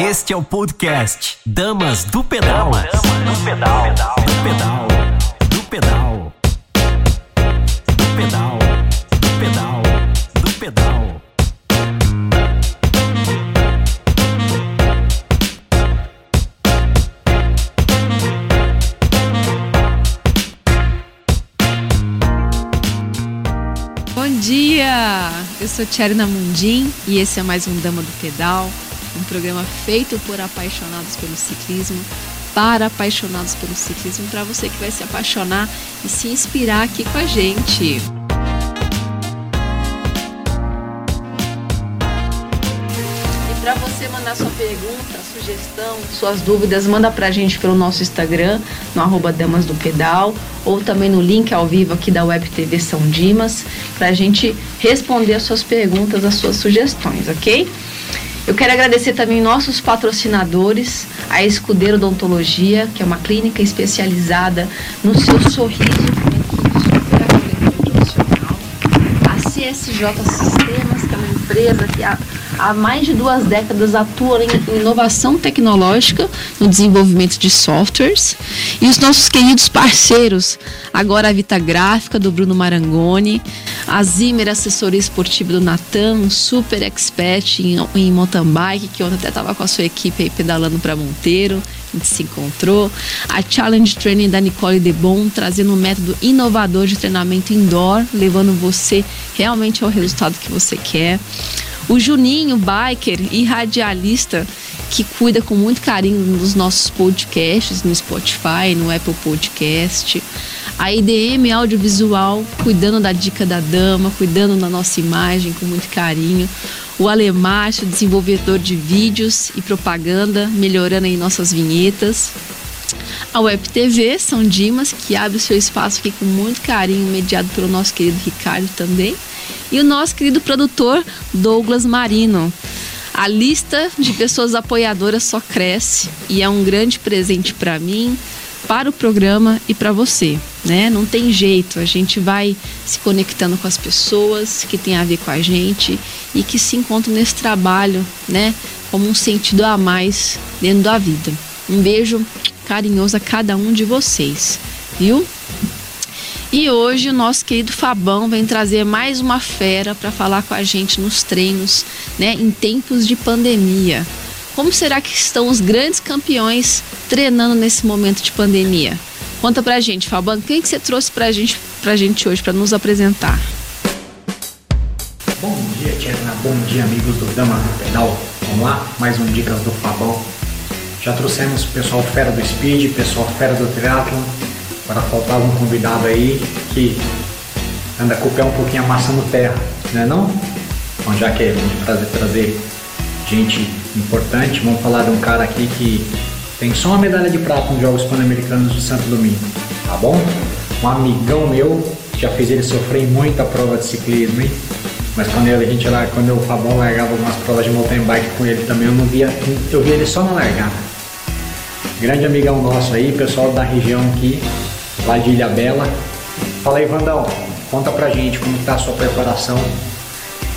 Este é o podcast Damas do Pedal. Damas do Pedal. Do Pedal. Do Pedal. Do Pedal. Do Pedal. Do Pedal. Bom dia! Eu sou Tcherna Mundim e esse é mais um Dama do Pedal, um programa feito por apaixonados pelo ciclismo, para apaixonados pelo ciclismo, para você que vai se apaixonar e se inspirar aqui com a gente. E para você mandar sua pergunta, sugestão, suas dúvidas, manda pra gente pelo nosso Instagram, no arroba Damas do Pedal, ou também no link ao vivo aqui da Web TV São Dimas, pra gente responder as suas perguntas, as suas sugestões, ok? Eu quero agradecer também nossos patrocinadores, a Escudeiro Odontologia, que é uma clínica especializada no seu sorriso, acolhedor profissional. A CSJ Sistemas, que é uma empresa que há, há mais de duas décadas atua em inovação tecnológica no desenvolvimento de softwares. E os nossos queridos parceiros, agora a Vita Gráfica, do Bruno Marangoni, a Zimmer Assessoria Esportiva do Natan, um super expert em, em mountain bike, que ontem até estava com a sua equipe aí pedalando para Monteiro, a gente se encontrou. A Challenge Training da Nicole Debon, trazendo um método inovador de treinamento indoor, levando você realmente ao resultado que você quer. O Juninho, biker e radialista, que cuida com muito carinho dos nossos podcasts no Spotify, no Apple Podcast. A IDM Audiovisual, cuidando da dica da dama, cuidando da nossa imagem com muito carinho. O Alemacho, desenvolvedor de vídeos e propaganda, melhorando aí nossas vinhetas. A Web TV São Dimas, que abre o seu espaço aqui com muito carinho, mediado pelo nosso querido Ricardo também. E o nosso querido produtor Douglas Marino. A lista de pessoas apoiadoras só cresce e é um grande presente para mim, para o programa e para você, né? Não tem jeito, a gente vai se conectando com as pessoas que tem a ver com a gente e que se encontram nesse trabalho, né? Como um sentido a mais dentro da vida. Um beijo carinhoso a cada um de vocês, viu? E hoje o nosso querido Fabão vem trazer mais uma fera para falar com a gente nos treinos, né, em tempos de pandemia. Como será que estão os grandes campeões treinando nesse momento de pandemia? Conta pra gente, Fabão, quem que você trouxe pra gente, pra gente hoje para nos apresentar? Bom dia, Tcherna. Bom dia, amigos do Dama do Pedal. Vamos lá? Mais um Dicas do Fabão. Já trouxemos pessoal fera do speed, pessoal fera do triathlon. Agora faltava um convidado aí que anda com o pé um pouquinho amassando terra, né não? Então já que vamos trazer, trazer gente importante, vamos falar de um cara aqui que tem só uma medalha de prata nos Jogos Pan-Americanos de Santo Domingo, tá bom? Um amigão meu, já fez ele sofrer em muita prova de ciclismo, hein? Mas quando ele, a gente lá, quando o Fabão largava algumas provas de mountain bike com ele também, eu não via, eu via ele só na largada. Grande amigão nosso aí, pessoal da região aqui, lá de Ilha Bela. Fala aí, Vandão, conta pra gente como está a sua preparação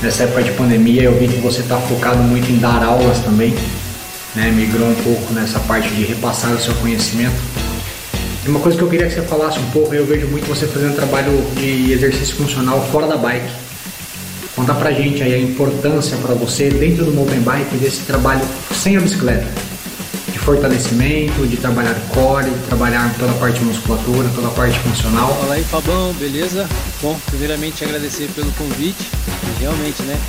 nessa época de pandemia. Eu vi que você está focado muito em dar aulas também, né? migrou um pouco nessa parte de repassar o seu conhecimento. E uma coisa que eu queria que você falasse um pouco, eu vejo muito você fazendo trabalho de exercício funcional fora da bike. Conta pra gente aí a importância para você dentro do mountain bike desse trabalho sem a bicicleta fortalecimento, de trabalhar core, de trabalhar toda a parte musculatura, toda a parte funcional. Fala aí Fabão, beleza? Bom, primeiramente agradecer pelo convite, realmente né,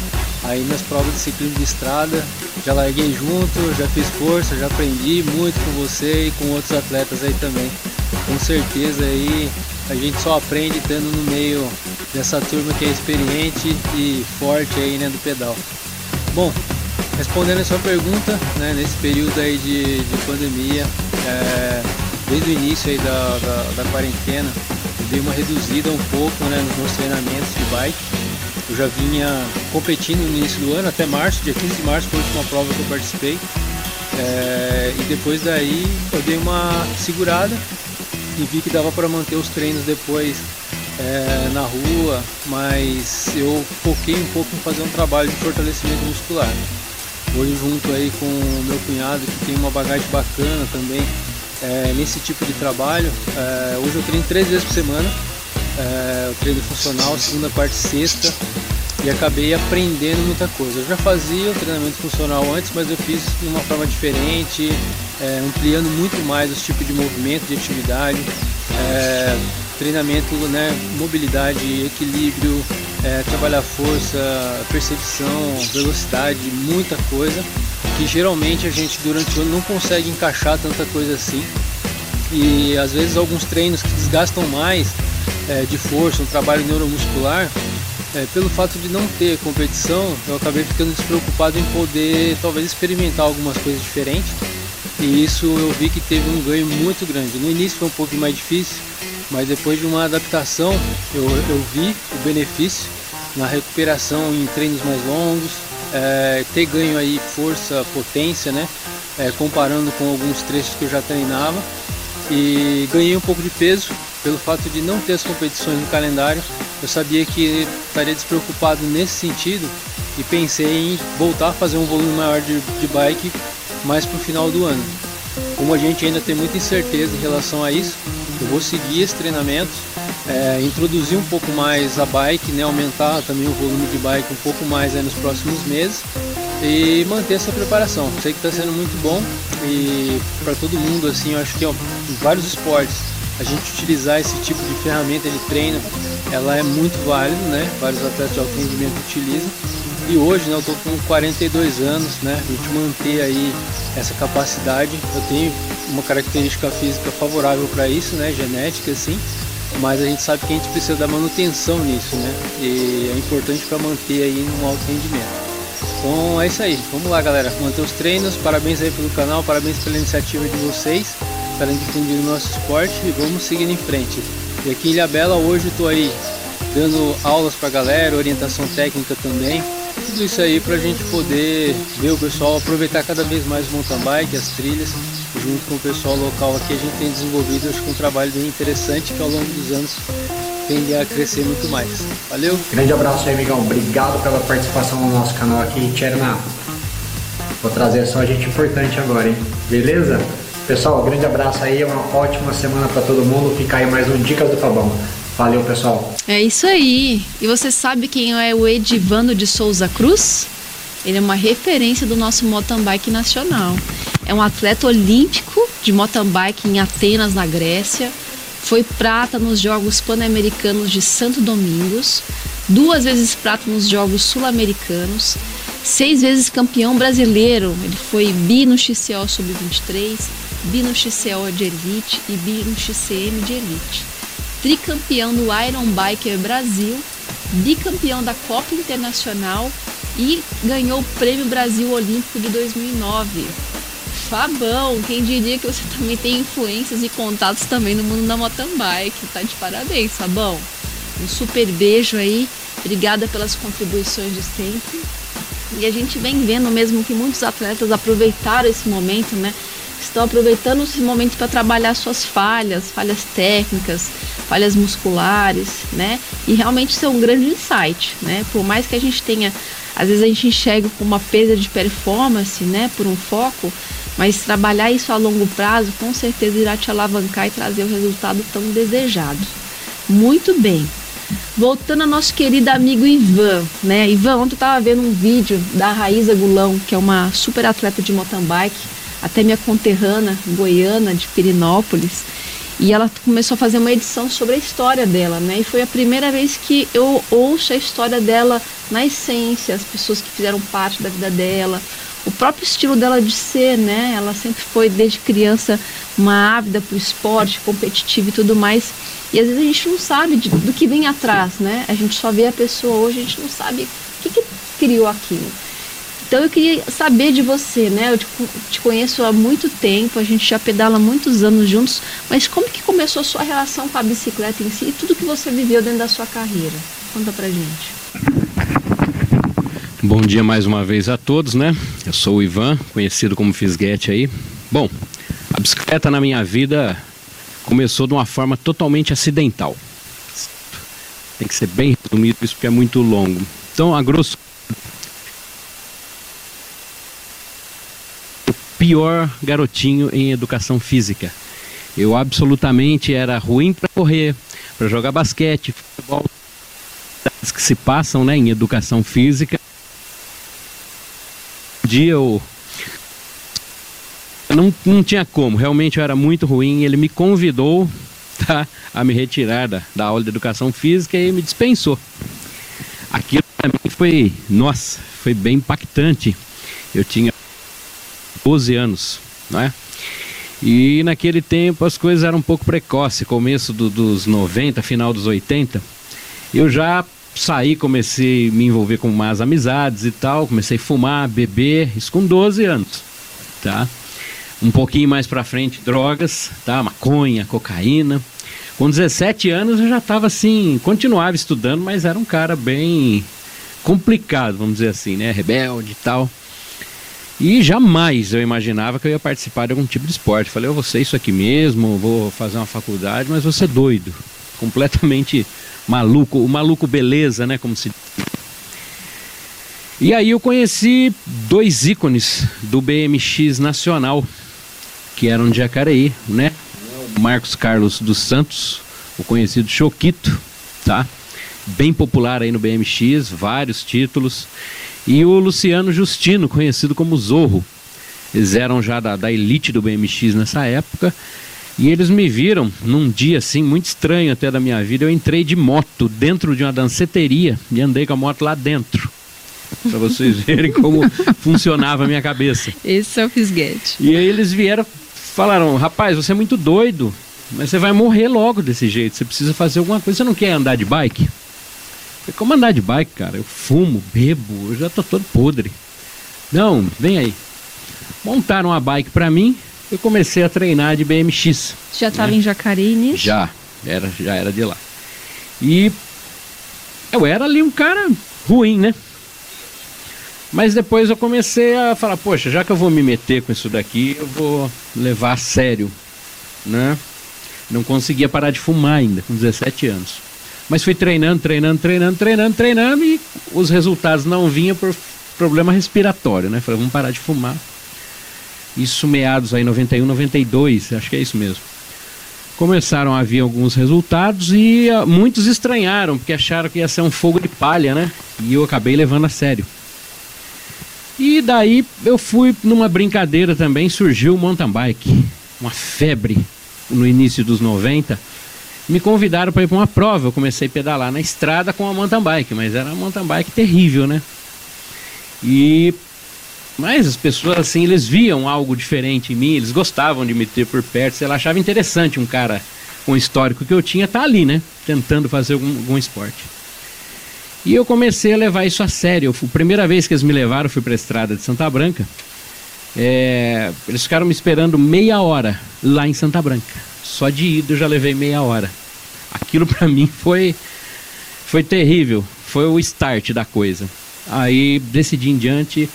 aí minhas provas de ciclismo de estrada, já larguei junto, já fiz força, já aprendi muito com você e com outros atletas aí também. Com certeza aí a gente só aprende estando no meio dessa turma que é experiente e forte aí né, do pedal. Bom, Respondendo a sua pergunta, né, nesse período aí de, de pandemia, é, desde o início aí da, da, da, quarentena, eu dei uma reduzida um pouco né, nos meus treinamentos de bike. Eu já vinha competindo no início do ano, até março, dia 15 de março foi a última prova que eu participei. É, e depois daí eu dei uma segurada e vi que dava para manter os treinos depois é, na rua, mas eu foquei um pouco em fazer um trabalho de fortalecimento muscular. Hoje junto aí com o meu cunhado que tem uma bagagem bacana também é, nesse tipo de trabalho. É, hoje eu treino três vezes por semana. É, eu treino funcional, segunda, quarta e sexta. E acabei aprendendo muita coisa. Eu já fazia o treinamento funcional antes, mas eu fiz de uma forma diferente, é, ampliando muito mais os tipos de movimento, de atividade. Treinamento, né, mobilidade, equilíbrio, é, trabalhar força, percepção, velocidade, muita coisa que geralmente a gente durante o ano não consegue encaixar tanta coisa assim. E às vezes alguns treinos que desgastam mais é, de força, um trabalho neuromuscular, é, pelo fato de não ter competição, eu acabei ficando despreocupado em poder talvez experimentar algumas coisas diferentes. E isso eu vi que teve um ganho muito grande. No início foi um pouco mais difícil, mas depois de uma adaptação eu, eu vi o benefício na recuperação em treinos mais longos, é, ter ganho aí força, potência, né? É, comparando com alguns trechos que eu já treinava e ganhei um pouco de peso pelo fato de não ter as competições no calendário. Eu sabia que estaria despreocupado nesse sentido e pensei em voltar a fazer um volume maior de, de bike mais para o final do ano. Como a gente ainda tem muita incerteza em relação a isso, eu vou seguir esse treinamento, é, introduzir um pouco mais a bike, né, aumentar também o volume de bike um pouco mais nos próximos meses e manter essa preparação. Sei que está sendo muito bom e para todo mundo, assim, eu acho que ó, em vários esportes a gente utilizar esse tipo de ferramenta de treino, ela é muito válida, né? Vários atletas de alto rendimento utilizam. E hoje, né, eu estou com 42 anos, né? A gente manter aí essa capacidade, eu tenho uma característica física favorável para isso, né? Genética, assim. Mas a gente sabe que a gente precisa da manutenção nisso, né? E é importante para manter aí um alto rendimento. Então é isso aí, vamos lá galera, manter os treinos, parabéns aí pelo canal, parabéns pela iniciativa de vocês, estarem difundindo o nosso esporte e vamos seguir em frente. E aqui em Ilha Bela hoje estou aí dando aulas para galera, orientação técnica também, tudo isso aí para a gente poder ver o pessoal aproveitar cada vez mais o mountain bike, as trilhas, junto com o pessoal local aqui a gente tem desenvolvido acho que um trabalho bem interessante que ao longo dos anos tende a crescer muito mais. Valeu? Grande abraço aí, amigão. Obrigado pela participação no nosso canal aqui, Tcherna. Vou trazer só gente importante agora, hein? Beleza? Pessoal, grande abraço aí, uma ótima semana para todo mundo. Fica aí mais um Dicas do Fabão. Valeu, pessoal. É isso aí. E você sabe quem é o Edivando de Souza Cruz? Ele é uma referência do nosso mountain bike nacional. É um atleta olímpico de mountain bike em Atenas, na Grécia. Foi prata nos Jogos Pan-Americanos de Santo Domingos, duas vezes prata nos Jogos Sul-Americanos, seis vezes campeão brasileiro. Ele foi bi no XCO Sub-23, bi no XCO de Elite e bi no XCM de Elite. Tricampeão do Iron Biker Brasil, bicampeão da Copa Internacional e ganhou o Prêmio Brasil Olímpico de 2009. Fabão, quem diria que você também tem influências e contatos também no mundo da mountain bike. Tá de parabéns, Fabão. Um super beijo aí. Obrigada pelas contribuições de sempre. E a gente vem vendo mesmo que muitos atletas aproveitaram esse momento, né? Estão aproveitando esse momento para trabalhar suas falhas, falhas técnicas, falhas musculares, né? E realmente isso é um grande insight, né? Por mais que a gente tenha, às vezes a gente enxerga com uma perda de performance, né? Por um foco, mas trabalhar isso a longo prazo com certeza irá te alavancar e trazer o resultado tão desejado. Muito bem. Voltando ao nosso querido amigo Ivan, né? Ivan, ontem eu estava vendo um vídeo da Raíza Gulão, que é uma super atleta de mountain bike, até minha conterrânea goiana de Pirinópolis, e ela começou a fazer uma edição sobre a história dela, né? E foi a primeira vez que eu ouço a história dela na essência, as pessoas que fizeram parte da vida dela, o próprio estilo dela de ser, né? Ela sempre foi desde criança uma ávida o esporte, competitivo e tudo mais. E às vezes a gente não sabe de, do que vem atrás, né? A gente só vê a pessoa hoje, a gente não sabe o que, que criou aquilo. Então eu queria saber de você, né? Eu te, conheço há muito tempo, a gente já pedala muitos anos juntos, mas como que começou a sua relação com a bicicleta em si e tudo que você viveu dentro da sua carreira? Conta pra gente. Bom dia mais uma vez a todos, né? Eu sou o Ivan, conhecido como Fisguete aí. Bom, a bicicleta na minha vida começou de uma forma totalmente acidental. Tem que ser bem resumido isso porque é muito longo. Então, a grosso pior garotinho em educação física. Eu absolutamente era ruim para correr, para jogar basquete, futebol, que se passam né, em educação física. Um dia eu não, não tinha como, realmente eu era muito ruim. Ele me convidou tá, a me retirar da, da aula de educação física e me dispensou. Aquilo para mim foi, nossa, foi bem impactante. Eu tinha 12 anos, não é? E naquele tempo as coisas eram um pouco precoce, começo do, dos 90, final dos 80. Eu já saí, comecei a me envolver com mais amizades e tal, comecei a fumar, beber, isso com 12 anos, tá? Um pouquinho mais para frente, drogas, tá? Maconha, cocaína. Com 17 anos eu já estava assim, continuava estudando, mas era um cara bem complicado, vamos dizer assim, né? Rebelde e tal. E jamais eu imaginava que eu ia participar de algum tipo de esporte. Falei, eu vou ser isso aqui mesmo, vou fazer uma faculdade, mas vou ser doido. Completamente maluco, o maluco beleza, né? Como se. E aí eu conheci dois ícones do BMX nacional, que eram de Jacareí, né? Marcos Carlos dos Santos, o conhecido Choquito, tá? Bem popular aí no BMX, vários títulos e o Luciano Justino, conhecido como Zorro. Eles eram já da, da elite do BMX nessa época. E eles me viram num dia assim, muito estranho até da minha vida. Eu entrei de moto dentro de uma danceteria e andei com a moto lá dentro. Para vocês verem como funcionava a minha cabeça. Esse é o fisguete. E aí eles vieram, falaram: rapaz, você é muito doido, mas você vai morrer logo desse jeito. Você precisa fazer alguma coisa. Você não quer andar de bike? Falei, como andar de bike, cara? Eu fumo, bebo, eu já tô todo podre. Não, vem aí. Montaram uma bike para mim, eu comecei a treinar de BMX. Já estava né? em Jacareí nisso? Já, era, já era de lá. E eu era ali um cara ruim, né? Mas depois eu comecei a falar, poxa, já que eu vou me meter com isso daqui, eu vou levar a sério, né? Não conseguia parar de fumar ainda, com 17 anos. Mas fui treinando, treinando, treinando, treinando, treinando e os resultados não vinham por problema respiratório, né? Falei, vamos parar de fumar. Isso meados aí 91, 92, acho que é isso mesmo. Começaram a vir alguns resultados e uh, muitos estranharam, porque acharam que ia ser um fogo de palha, né? E eu acabei levando a sério. E daí eu fui numa brincadeira também, surgiu o mountain bike, uma febre no início dos 90 me convidaram para ir para uma prova. Eu comecei a pedalar na estrada com a mountain bike, mas era uma mountain bike terrível, né? E mas as pessoas assim, eles viam algo diferente em mim, eles gostavam de me ter por perto, sei lá, achava interessante um cara com o histórico que eu tinha tá ali, né? Tentando fazer algum, algum esporte. E eu comecei a levar isso a sério. A primeira vez que eles me levaram, fui para a estrada de Santa Branca. É, eles ficaram me esperando meia hora lá em Santa Branca. Só de ida eu já levei meia hora. Aquilo para mim foi foi terrível, foi o start da coisa. Aí decidi em diante,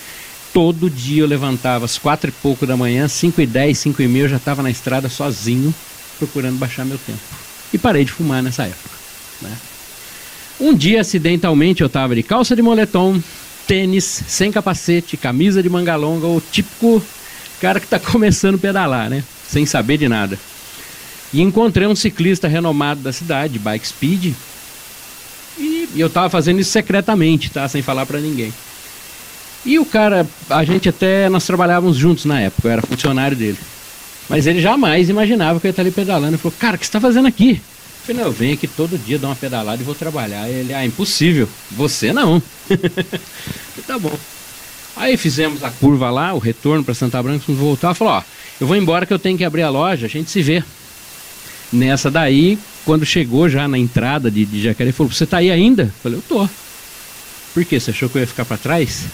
todo dia eu levantava às quatro e pouco da manhã, cinco e dez, cinco e meia eu já estava na estrada sozinho, procurando baixar meu tempo. E parei de fumar nessa época. Né? Um dia, acidentalmente, eu estava de calça de moletom, tênis, sem capacete, camisa de manga longa, o típico cara que está começando a pedalar, né? Sem saber de nada. E encontrei um ciclista renomado da cidade, bike speed. E, eu tava fazendo isso secretamente, tá? Sem falar para ninguém. E o cara, a gente até, nós trabalhávamos juntos na época, eu era funcionário dele. Mas ele jamais imaginava que eu ia estar ali pedalando. Ele falou, cara, o que você está fazendo aqui? Eu falei, não, eu venho aqui todo dia dar uma pedalada e vou trabalhar. Ele, ah, impossível. Você não. tá bom. Aí fizemos a curva lá, o retorno para Santa Branca, vamos voltar. Falou, ó, eu vou embora que eu tenho que abrir a loja, a gente se vê. Nessa daí, quando chegou já na entrada de, de Jacareí, falou: Você tá aí ainda? Eu falei: Eu tô. Por quê? Você achou que eu ia ficar para trás?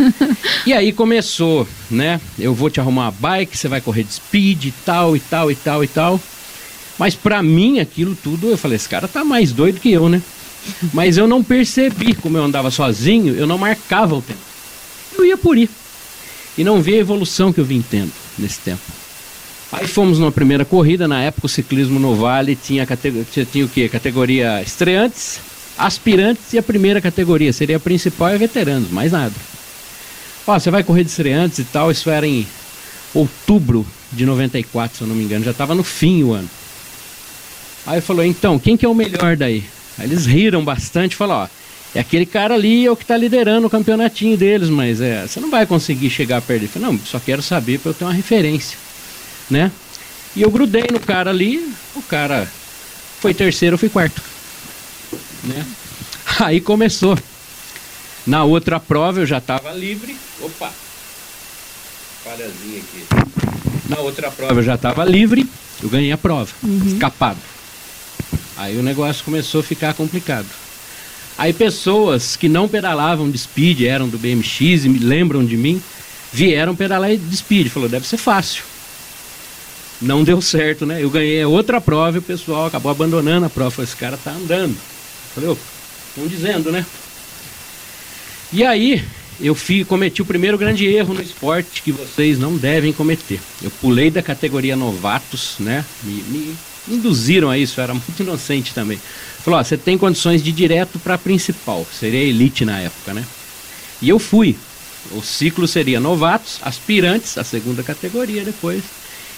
e aí começou, né? Eu vou te arrumar uma bike, você vai correr de speed e tal, e tal, e tal, e tal. Mas para mim aquilo tudo, eu falei: Esse cara tá mais doido que eu, né? Mas eu não percebi, como eu andava sozinho, eu não marcava o tempo. Eu ia por ir. E não vi a evolução que eu vim tendo nesse tempo. Aí fomos numa primeira corrida, na época o ciclismo no Vale tinha, tinha, tinha o quê? Categoria estreantes, aspirantes e a primeira categoria, seria a principal e veteranos, mais nada. Ó, você vai correr de estreantes e tal, isso era em outubro de 94, se eu não me engano, já estava no fim o ano. Aí falou, então, quem que é o melhor daí? Aí eles riram bastante, falaram, ó, é aquele cara ali é o que está liderando o campeonatinho deles, mas é, você não vai conseguir chegar perto dele. Falei, não, só quero saber para eu ter uma referência, né? E eu grudei no cara ali, o cara foi terceiro, eu fui quarto, né? Aí começou. Na outra prova eu já estava livre. Opa! Falhazinha aqui. Na outra prova eu já estava livre, eu ganhei a prova, uhum. escapado. Aí o negócio começou a ficar complicado. Aí pessoas que não pedalavam de speed, eram do BMX e me lembram de mim, vieram pedalar de speed. Falou, deve ser fácil. Não deu certo, né? Eu ganhei outra prova e o pessoal acabou abandonando a prova. Falei, esse cara tá andando. Falei, estão dizendo, né? E aí, eu fui, cometi o primeiro grande erro no esporte que vocês não devem cometer. Eu pulei da categoria novatos, né? Me, me induziram a isso, eu era muito inocente também. Falou, ó, você tem condições de ir direto para principal, seria elite na época, né? E eu fui. O ciclo seria novatos, aspirantes, a segunda categoria depois.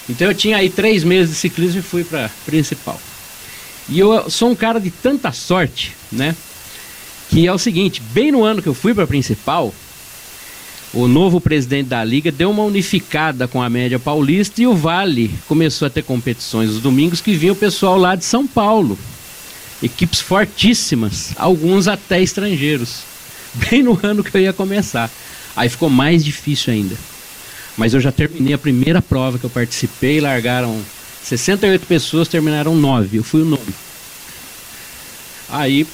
Então eu tinha aí três meses de ciclismo e fui para principal. E eu sou um cara de tanta sorte, né? que é o seguinte, bem no ano que eu fui para principal, o novo presidente da liga deu uma unificada com a média paulista e o Vale começou a ter competições os domingos que vinha o pessoal lá de São Paulo. Equipes fortíssimas, alguns até estrangeiros. Bem no ano que eu ia começar. Aí ficou mais difícil ainda. Mas eu já terminei a primeira prova que eu participei, largaram 68 pessoas, terminaram 9. Eu fui o nome. Aí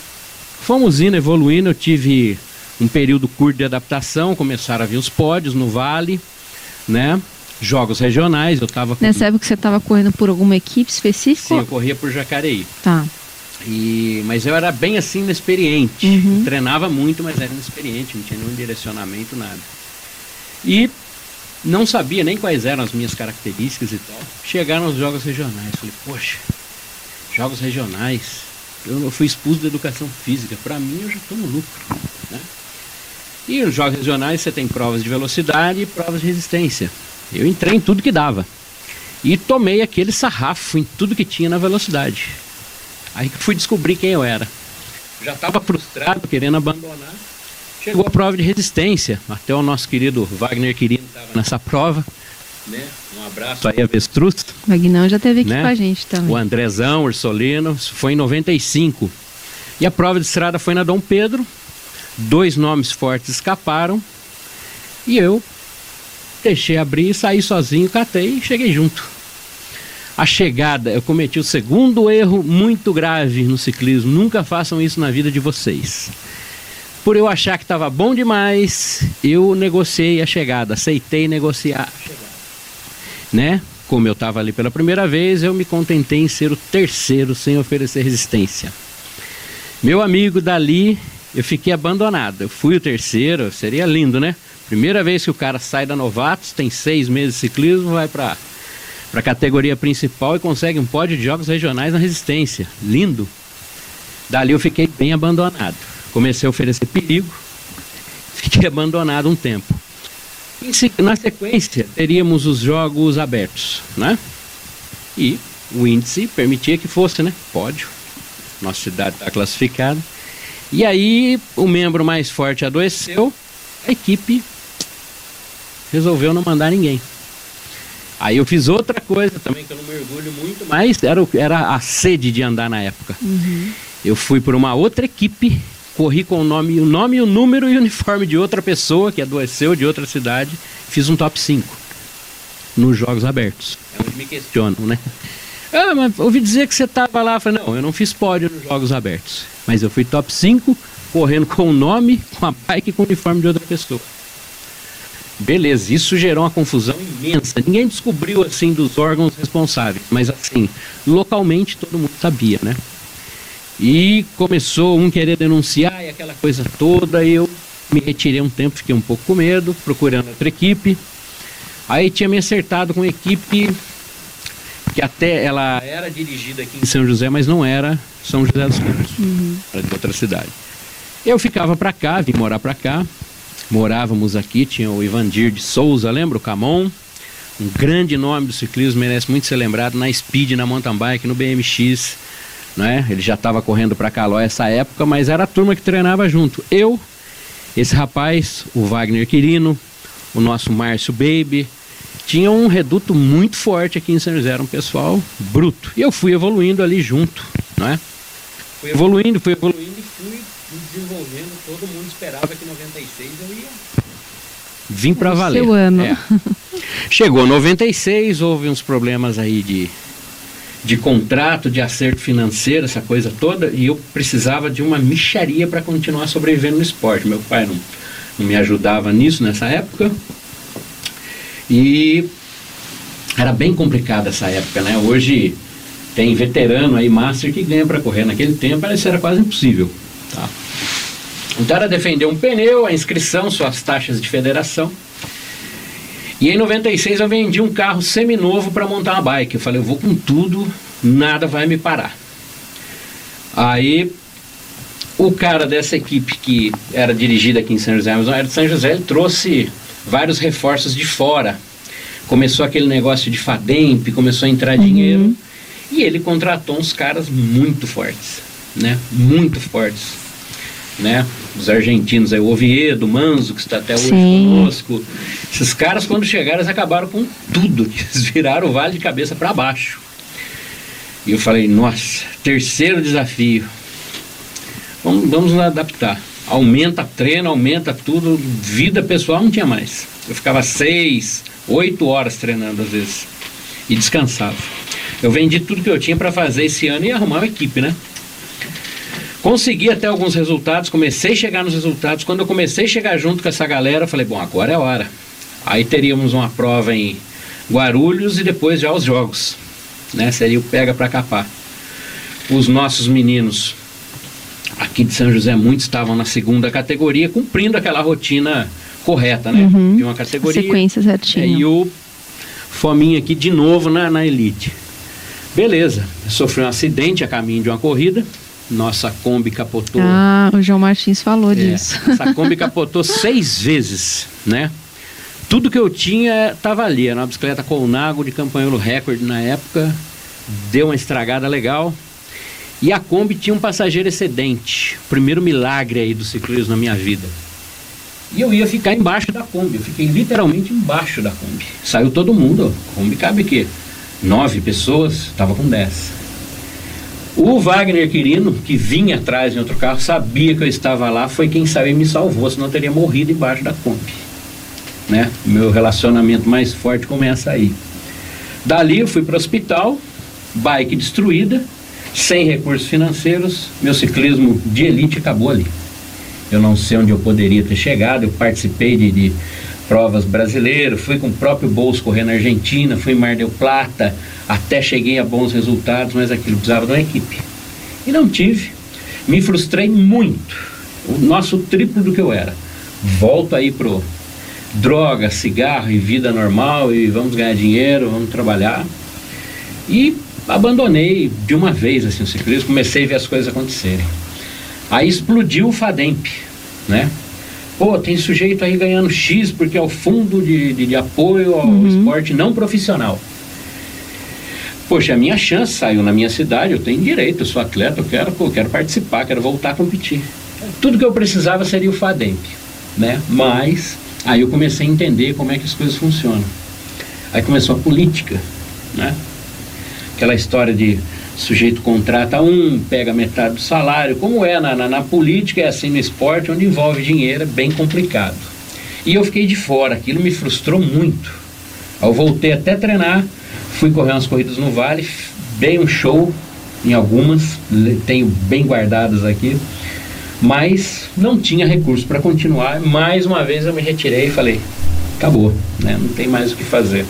Fomos indo, evoluindo, eu tive um período curto de adaptação, começaram a vir os pódios no Vale, né? Jogos regionais, eu estava... Nessa época você estava correndo por alguma equipe específica? Sim, eu corria por Jacareí. Tá. E, mas eu era bem assim inexperiente. Uhum. Treinava muito, mas era inexperiente, não tinha nenhum direcionamento, nada. E não sabia nem quais eram as minhas características e tal. Chegaram os jogos regionais. Falei, poxa, jogos regionais, eu fui expulso da educação física. Para mim, eu já estou no lucro. Né? E nos jogos regionais você tem provas de velocidade e provas de resistência. Eu entrei em tudo que dava. E tomei aquele sarrafo em tudo que tinha na velocidade. Aí que fui descobrir quem eu era. Já estava frustrado, querendo abandonar. Chegou a prova de resistência. Até o nosso querido Wagner Quirino estava nessa prova. Né? Um abraço aí, Avestruz. Magnão já teve aqui né? com a gente também. O Andrezão, Ursolino, foi em 95. E a prova de estrada foi na Dom Pedro. Dois nomes fortes escaparam. E eu deixei abrir, saí sozinho, catei e cheguei junto. A chegada, eu cometi o segundo erro muito grave no ciclismo. Nunca façam isso na vida de vocês. Por eu achar que estava bom demais, eu negociei a chegada, aceitei negociar né? Como eu estava ali pela primeira vez, eu me contentei em ser o terceiro sem oferecer resistência. Meu amigo dali, eu fiquei abandonado. Eu fui o terceiro, seria lindo, né? Primeira vez que o cara sai da Novatos, tem seis meses de ciclismo, vai para a categoria principal e consegue um pódio de jogos regionais na resistência. Lindo. Dali eu fiquei bem abandonado. Comecei a oferecer perigo, fiquei abandonado um tempo. Na sequência, teríamos os jogos abertos, né? E o índice permitia que fosse, né? Pódio. Nossa cidade está classificada. E aí, o membro mais forte adoeceu, a equipe resolveu não mandar ninguém. Aí eu fiz outra coisa também que eu não mergulho muito, mas era, era a sede de andar na época. Uhum. Eu fui por uma outra equipe corri com o nome, o nome, o número e o uniforme de outra pessoa que adoeceu de outra cidade, fiz um top 5 nos Jogos Abertos. É onde me questionam, né? Ah, mas ouvi dizer que você estava lá. Eu falei, não, eu não fiz pódio nos Jogos Abertos. Mas eu fui top 5, correndo com o nome, com a bike e com o uniforme de outra pessoa. Beleza, isso gerou uma confusão imensa. Ninguém descobriu assim dos órgãos responsáveis, mas assim, localmente todo mundo sabia, né? E começou um querer denunciar e aquela coisa toda. Eu me retirei um tempo, fiquei um pouco com medo, procurando outra equipe. Aí tinha me acertado com uma equipe que até ela era dirigida aqui em São José, mas não era São José dos Campos, uhum. era de outra cidade. Eu ficava para cá, vim morar para cá. Morávamos aqui, tinha o Ivandir de Souza, lembra o Camon? um grande nome do ciclismo, merece muito ser lembrado na Speed, na mountain bike, no BMX, né? Ele já estava correndo para Caló essa época, mas era a turma que treinava junto. Eu, esse rapaz, o Wagner Quirino, o nosso Márcio Baby, tinha um reduto muito forte aqui em São José, era um pessoal bruto. E eu fui evoluindo ali junto, não é? Fui evoluindo, fui evoluindo e fui me desenvolvendo. Todo mundo esperava que em 96 eu ia vir para valer. Seu ano. É. Chegou 96, houve uns problemas aí de, de contrato, de acerto financeiro, essa coisa toda, e eu precisava de uma micharia para continuar sobrevivendo no esporte. Meu pai não, não me ajudava nisso nessa época. E era bem complicada essa época, né? Hoje tem veterano aí, master, que ganha para correr. Naquele tempo isso era quase impossível. Tá? Então era defender um pneu, a inscrição, suas taxas de federação. E em 96 eu vendi um carro seminovo para montar uma bike. Eu falei, eu vou com tudo, nada vai me parar. Aí o cara dessa equipe que era dirigida aqui em São José, era de São José, ele trouxe vários reforços de fora. Começou aquele negócio de Fademp, começou a entrar uhum. dinheiro. E ele contratou uns caras muito fortes, né? Muito fortes, né? Os argentinos aí, o Oviedo, o Manzo, que está até hoje Sim. conosco. Esses caras, quando chegaram, eles acabaram com tudo. Eles viraram o vale de cabeça para baixo. E eu falei, nossa, terceiro desafio. Vamos, vamos nos adaptar. Aumenta treino, aumenta tudo. Vida pessoal não tinha mais. Eu ficava seis, oito horas treinando às vezes. E descansava. Eu vendi tudo que eu tinha para fazer esse ano e arrumar uma equipe, né? Consegui até alguns resultados, comecei a chegar nos resultados. Quando eu comecei a chegar junto com essa galera, eu falei, bom, agora é a hora. Aí teríamos uma prova em Guarulhos e depois já os jogos. Né? Seria o pega para capar. Os nossos meninos aqui de São José, muitos estavam na segunda categoria, cumprindo aquela rotina correta, né? Uhum. De uma categoria. Sequência certinha. É, e o Fominha aqui de novo na, na elite. Beleza, sofreu um acidente a caminho de uma corrida. Nossa Kombi capotou. Ah, o João Martins falou é, disso. Essa Kombi capotou seis vezes, né? Tudo que eu tinha estava ali. Era uma bicicleta Colnago de campanholo recorde na época. Deu uma estragada legal. E a Kombi tinha um passageiro excedente. Primeiro milagre aí do ciclismo na minha vida. E eu ia ficar embaixo da Kombi. Eu fiquei literalmente embaixo da Kombi. Saiu todo mundo. A Kombi cabe aqui nove pessoas, estava com dez. O Wagner Quirino, que vinha atrás em outro carro, sabia que eu estava lá, foi quem saiu e me salvou, senão eu teria morrido embaixo da Kombi. Né? Meu relacionamento mais forte começa aí. Dali eu fui para o hospital, bike destruída, sem recursos financeiros, meu ciclismo de elite acabou ali. Eu não sei onde eu poderia ter chegado, eu participei de, de provas brasileiras, fui com o próprio bolso correr na Argentina, fui em Mar del Plata, até cheguei a bons resultados, mas aquilo precisava de uma equipe. E não tive. Me frustrei muito. O nosso triplo do que eu era. Volto aí pro droga, cigarro e vida normal e vamos ganhar dinheiro, vamos trabalhar. E abandonei de uma vez assim o ciclismo, comecei a ver as coisas acontecerem. Aí explodiu o Fademp, né? Pô, tem sujeito aí ganhando X porque é o fundo de, de, de apoio ao uhum. esporte não profissional. Poxa, a minha chance saiu na minha cidade, eu tenho direito, eu sou atleta, eu quero, eu quero participar, quero voltar a competir. Tudo que eu precisava seria o FADEMP, né? Mas aí eu comecei a entender como é que as coisas funcionam. Aí começou a política, né? Aquela história de sujeito contrata um, pega metade do salário, como é na, na, na, política, é assim no esporte, onde envolve dinheiro, é bem complicado. E eu fiquei de fora, aquilo me frustrou muito. Eu voltei até treinar, fui correr umas corridas no Vale, dei um show em algumas, tenho bem guardadas aqui, mas não tinha recurso para continuar. Mais uma vez eu me retirei e falei: acabou, né? não tem mais o que fazer.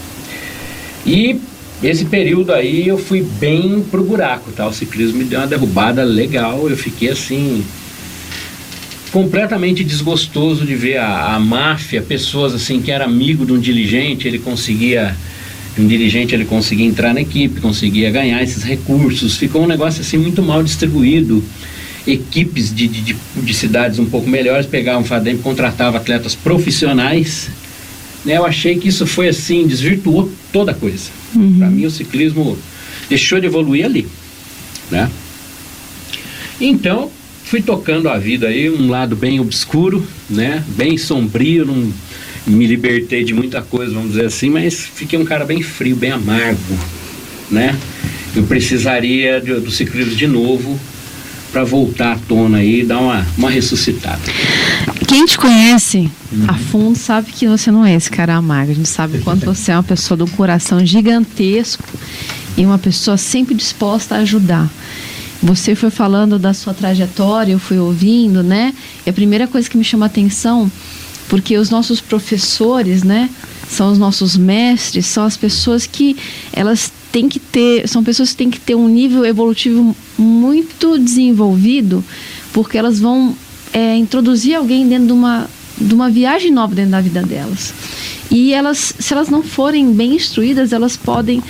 E esse período aí eu fui bem pro buraco, tá? O ciclismo me deu uma derrubada legal, eu fiquei assim completamente desgostoso de ver a, a máfia, pessoas assim que era amigo de um dirigente, ele conseguia um dirigente ele conseguia entrar na equipe, conseguia ganhar esses recursos, ficou um negócio assim muito mal distribuído. Equipes de, de, de cidades um pouco melhores pegavam o Fadem, contratavam atletas profissionais né, eu achei que isso foi assim, desvirtuou toda a coisa. Uhum. Para mim o ciclismo deixou de evoluir ali, né? Então, fui tocando a vida aí, um lado bem obscuro, né? Bem sombrio, não me libertei de muita coisa, vamos dizer assim, mas fiquei um cara bem frio, bem amargo, né? Eu precisaria de, do ciclismo de novo para voltar à tona aí e dar uma, uma ressuscitada. Quem te conhece uhum. a fundo sabe que você não é esse cara amargo. A gente sabe o quanto você é uma pessoa de um coração gigantesco e uma pessoa sempre disposta a ajudar. Você foi falando da sua trajetória, eu fui ouvindo, né? E a primeira coisa que me chama a atenção, porque os nossos professores, né? São os nossos mestres, são as pessoas que elas têm que ter, são pessoas que têm que ter um nível evolutivo muito desenvolvido, porque elas vão é, introduzir alguém dentro de uma, de uma viagem nova dentro da vida delas. E elas, se elas não forem bem instruídas, elas podem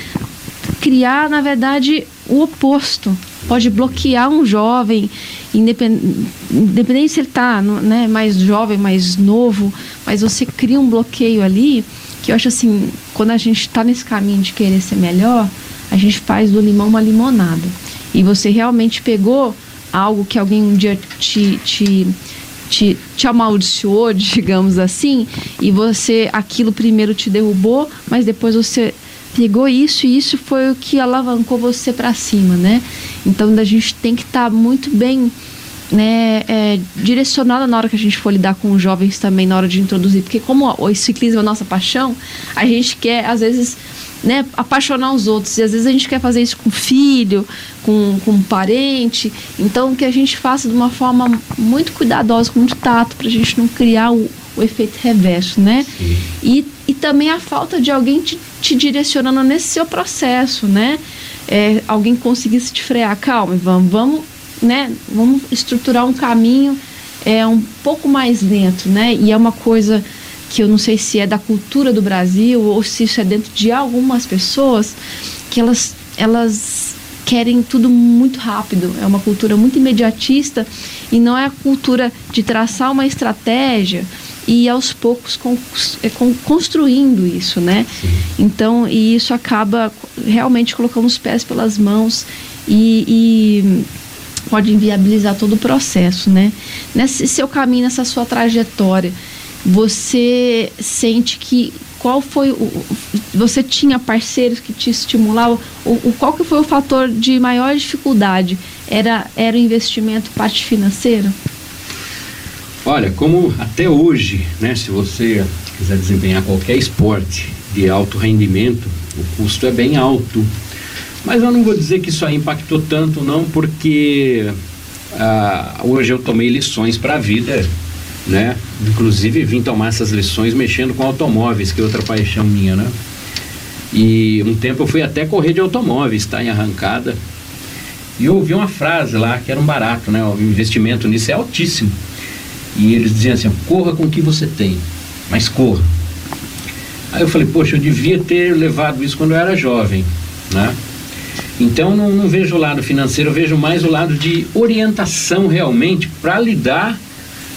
criar, na verdade, o oposto. Pode bloquear um jovem, independente, independente se ele está né, mais jovem, mais novo, mas você cria um bloqueio ali que eu acho assim, quando a gente está nesse caminho de querer ser melhor, a gente faz do limão uma limonada. E você realmente pegou algo que alguém um dia te, te, te, te amaldiçoou, digamos assim, e você, aquilo primeiro te derrubou, mas depois você pegou isso e isso foi o que alavancou você para cima, né? Então a gente tem que estar tá muito bem né, é, direcionada na hora que a gente for lidar com os jovens também, na hora de introduzir, porque como o ciclismo é a nossa paixão, a gente quer, às vezes, né, apaixonar os outros. E às vezes a gente quer fazer isso com filho, com, com um parente. Então, que a gente faça de uma forma muito cuidadosa, com muito tato, para a gente não criar o, o efeito reverso, né? E, e também a falta de alguém te, te direcionando nesse seu processo, né? É, alguém conseguisse te frear, calma, vamos, vamos, né? Vamos estruturar um caminho é um pouco mais lento, né? E é uma coisa que eu não sei se é da cultura do Brasil ou se isso é dentro de algumas pessoas, que elas, elas querem tudo muito rápido. É uma cultura muito imediatista e não é a cultura de traçar uma estratégia e aos poucos con é, construindo isso, né? Então, e isso acaba realmente colocando os pés pelas mãos e, e pode inviabilizar todo o processo, né? Nesse seu caminho, nessa sua trajetória, você sente que qual foi o você tinha parceiros que te estimulavam? O, o qual que foi o fator de maior dificuldade? Era era o investimento parte financeira? Olha como até hoje né se você quiser desempenhar qualquer esporte de alto rendimento o custo é bem alto mas eu não vou dizer que isso aí impactou tanto não porque ah, hoje eu tomei lições para a vida né? Inclusive vim tomar essas lições mexendo com automóveis, que é outra paixão minha, né? E um tempo eu fui até correr de automóveis, tá? Em arrancada. E eu ouvi uma frase lá que era um barato, né? O investimento nisso é altíssimo. E eles diziam assim: corra com o que você tem, mas corra. Aí eu falei: poxa, eu devia ter levado isso quando eu era jovem, né? Então não, não vejo o lado financeiro, vejo mais o lado de orientação realmente para lidar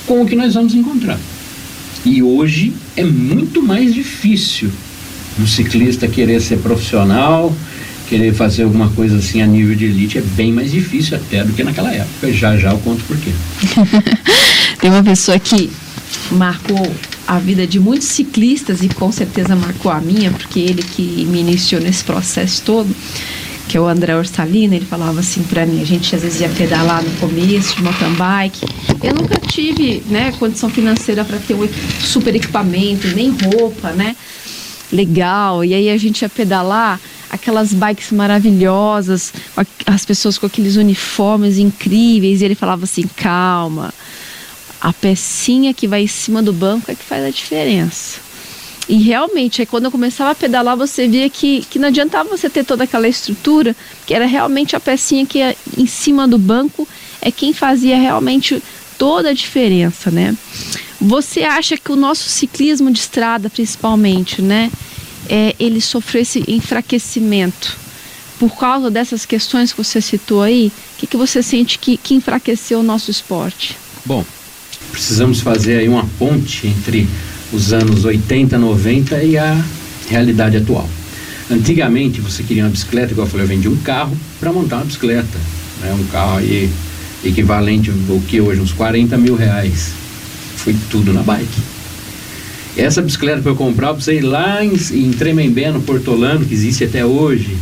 com o que nós vamos encontrar. E hoje é muito mais difícil um ciclista querer ser profissional, querer fazer alguma coisa assim a nível de elite, é bem mais difícil até do que naquela época. Já já eu conto por quê. Tem uma pessoa que marcou a vida de muitos ciclistas e com certeza marcou a minha, porque ele que me iniciou nesse processo todo que é o André Orsalino, ele falava assim para mim, a gente às vezes ia pedalar no começo de mountain bike. Eu nunca tive, né, condição financeira para ter um super equipamento, nem roupa, né? Legal. E aí a gente ia pedalar aquelas bikes maravilhosas, as pessoas com aqueles uniformes incríveis, e ele falava assim: "Calma. A pecinha que vai em cima do banco é que faz a diferença". E realmente, aí quando eu começava a pedalar, você via que, que não adiantava você ter toda aquela estrutura, que era realmente a pecinha que ia em cima do banco é quem fazia realmente toda a diferença, né? Você acha que o nosso ciclismo de estrada, principalmente, né, é, ele sofreu esse enfraquecimento por causa dessas questões que você citou aí? O que, que você sente que, que enfraqueceu o nosso esporte? Bom, precisamos fazer aí uma ponte entre os anos 80, 90 e a realidade atual. Antigamente você queria uma bicicleta, igual eu falei, eu vendi um carro para montar uma bicicleta. Né? Um carro aí equivalente ao que hoje, uns 40 mil reais. Foi tudo na bike. Essa bicicleta para eu comprar, eu precisei ir lá em, em Tremembé, no Portolano, que existe até hoje.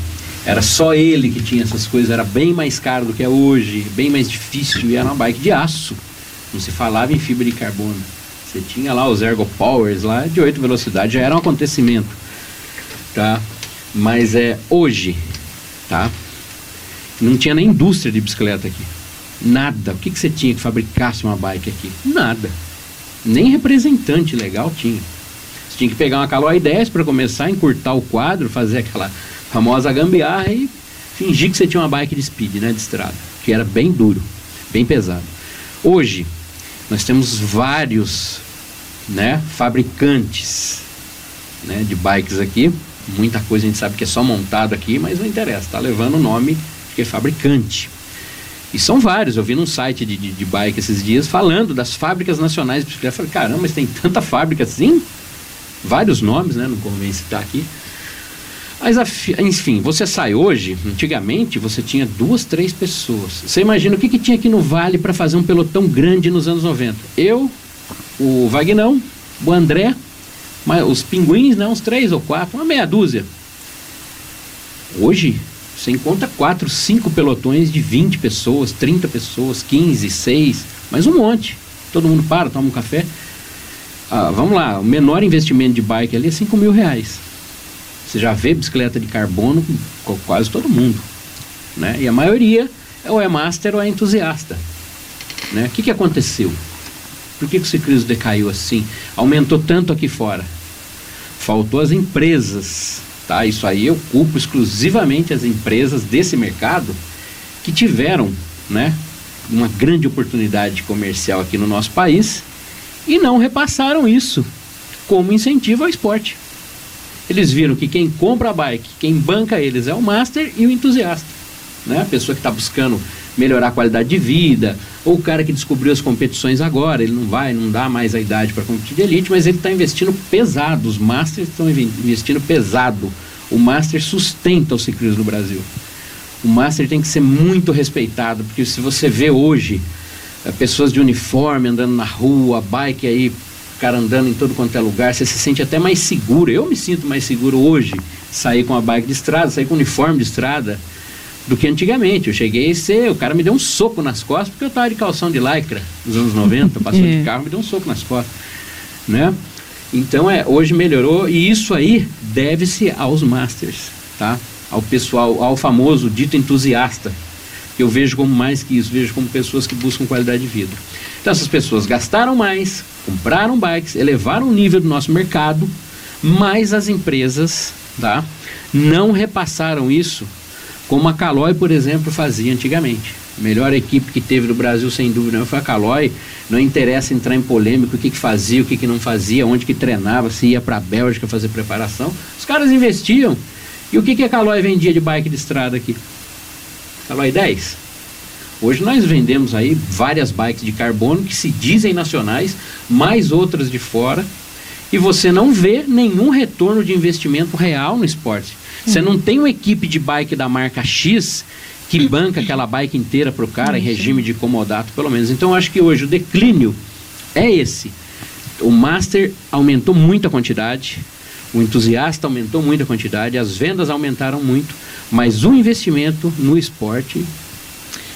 Era só ele que tinha essas coisas, era bem mais caro do que é hoje, bem mais difícil, e era uma bike de aço. Não se falava em fibra de carbono. Você tinha lá os Ergo Powers lá de 8 velocidades, já era um acontecimento. Tá? Mas é hoje, tá? Não tinha nem indústria de bicicleta aqui. Nada. O que, que você tinha que fabricasse uma bike aqui? Nada. Nem representante legal tinha. Você tinha que pegar uma Caloi 10 para começar encurtar o quadro, fazer aquela famosa gambiarra e fingir que você tinha uma bike de speed, né, de estrada, que era bem duro, bem pesado. Hoje, nós temos vários né, fabricantes né, de bikes aqui. Muita coisa a gente sabe que é só montado aqui, mas não interessa, está levando o nome de é fabricante. E são vários, eu vi num site de, de, de bike esses dias falando das fábricas nacionais de bicicleta. Eu falei, caramba, mas tem tanta fábrica assim? Vários nomes, né? Não convém citar aqui. Mas, enfim, você sai hoje, antigamente você tinha duas, três pessoas. Você imagina o que, que tinha aqui no Vale para fazer um pelotão grande nos anos 90? Eu, o Vagnão, o André, os pinguins, né, uns três ou quatro, uma meia dúzia. Hoje, você encontra quatro, cinco pelotões de 20 pessoas, 30 pessoas, 15, 6, mas um monte. Todo mundo para, toma um café. Ah, vamos lá, o menor investimento de bike ali é 5 mil reais. Você já vê bicicleta de carbono com quase todo mundo. Né? E a maioria é ou é master ou é entusiasta. Né? O que, que aconteceu? Por que, que o ciclismo decaiu assim? Aumentou tanto aqui fora? Faltou as empresas Tá? Isso aí eu culpo exclusivamente as empresas desse mercado que tiveram né, uma grande oportunidade comercial aqui no nosso país e não repassaram isso como incentivo ao esporte. Eles viram que quem compra a bike, quem banca eles é o master e o entusiasta. Né? A pessoa que está buscando melhorar a qualidade de vida, ou o cara que descobriu as competições agora, ele não vai, não dá mais a idade para competir de elite, mas ele está investindo pesado, os Masters estão investindo pesado. O Master sustenta o ciclismo no Brasil. O Master tem que ser muito respeitado, porque se você vê hoje é, pessoas de uniforme andando na rua, bike aí, cara andando em todo quanto é lugar, você se sente até mais seguro. Eu me sinto mais seguro hoje, sair com a bike de estrada, sair com uniforme de estrada do que antigamente. Eu cheguei a ser, o cara me deu um soco nas costas porque eu estava de calção de lycra nos anos 90, passou de é. carro, me deu um soco nas costas, né? Então é, hoje melhorou e isso aí deve-se aos masters, tá? Ao pessoal, ao famoso dito entusiasta, que eu vejo como mais que isso, vejo como pessoas que buscam qualidade de vida. Então essas pessoas gastaram mais, compraram bikes, elevaram o nível do nosso mercado, mas as empresas, tá? Não repassaram isso como a Caloi, por exemplo, fazia antigamente. A melhor equipe que teve no Brasil, sem dúvida, foi a Caloi. Não interessa entrar em polêmica, o que, que fazia, o que, que não fazia, onde que treinava, se ia para a Bélgica fazer preparação. Os caras investiam. E o que, que a Caloi vendia de bike de estrada aqui? Caloi 10. Hoje nós vendemos aí várias bikes de carbono que se dizem nacionais, mais outras de fora, e você não vê nenhum retorno de investimento real no esporte. Você uhum. não tem uma equipe de bike da marca X que banca aquela bike inteira para o cara em regime de comodato, pelo menos. Então, acho que hoje o declínio é esse. O Master aumentou muito a quantidade, o entusiasta aumentou muito a quantidade, as vendas aumentaram muito, mas o investimento no esporte,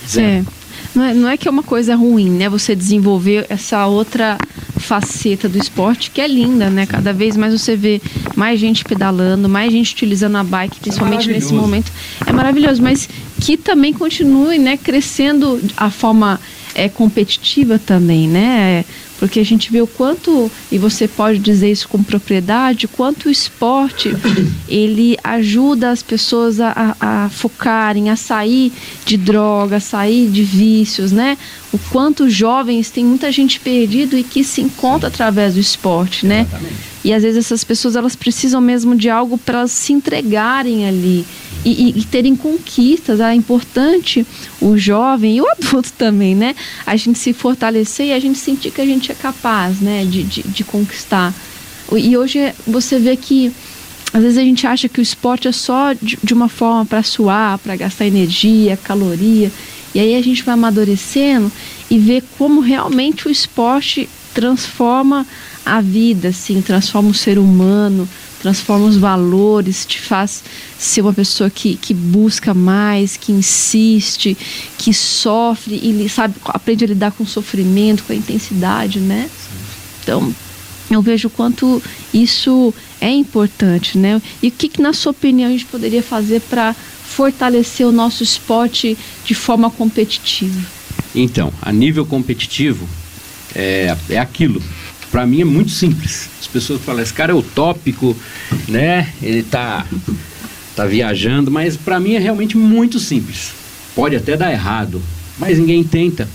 zero. É. Não é, não é que é uma coisa ruim, né? Você desenvolver essa outra faceta do esporte que é linda, né? Cada vez mais você vê mais gente pedalando, mais gente utilizando a bike, principalmente é nesse momento. É maravilhoso, mas que também continue, né, crescendo a forma é, competitiva também, né? Porque a gente vê o quanto, e você pode dizer isso com propriedade, quanto o esporte ele ajuda as pessoas a, a, a focarem, a sair de droga, a sair de vícios, né? O quanto jovens tem muita gente perdido e que se encontra através do esporte, né? Exatamente. E às vezes essas pessoas elas precisam mesmo de algo para se entregarem ali e, e, terem conquistas. É importante o jovem e o adulto também, né? A gente se fortalecer e a gente sentir que a gente é capaz, né? De, de, de conquistar E hoje você vê que às vezes a gente acha que o esporte é só de, de uma forma para suar, para gastar energia, caloria. E aí a gente vai amadurecendo e vê como realmente o esporte transforma a vida, assim, transforma o ser humano, transforma os valores, te faz ser uma pessoa que, que busca mais, que insiste, que sofre e sabe, aprende a lidar com o sofrimento, com a intensidade, né? Então, eu vejo o quanto isso é importante, né? E o que, que na sua opinião, a gente poderia fazer para fortalecer o nosso esporte de forma competitiva? Então, a nível competitivo, é, é aquilo. Para mim é muito simples. As pessoas falam, esse cara é utópico, né? Ele tá, tá viajando, mas para mim é realmente muito simples. Pode até dar errado, mas ninguém tenta.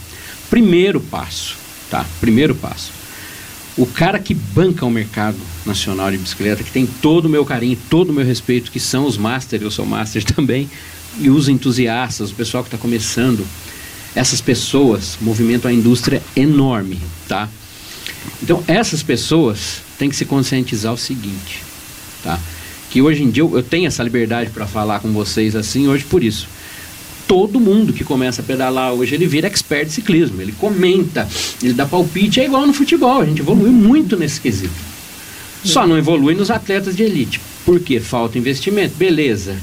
Primeiro passo, tá? Primeiro passo. O cara que banca o mercado nacional de bicicleta, que tem todo o meu carinho, todo o meu respeito, que são os masters, eu sou master também, e os entusiastas, o pessoal que está começando, essas pessoas movimentam a indústria enorme, tá? Então, essas pessoas têm que se conscientizar o seguinte, tá? Que hoje em dia eu, eu tenho essa liberdade para falar com vocês assim hoje por isso. Todo mundo que começa a pedalar hoje, ele vira expert de ciclismo, ele comenta, ele dá palpite, é igual no futebol, a gente evoluiu muito nesse quesito. Só não evolui nos atletas de elite. Por quê? Falta investimento. Beleza.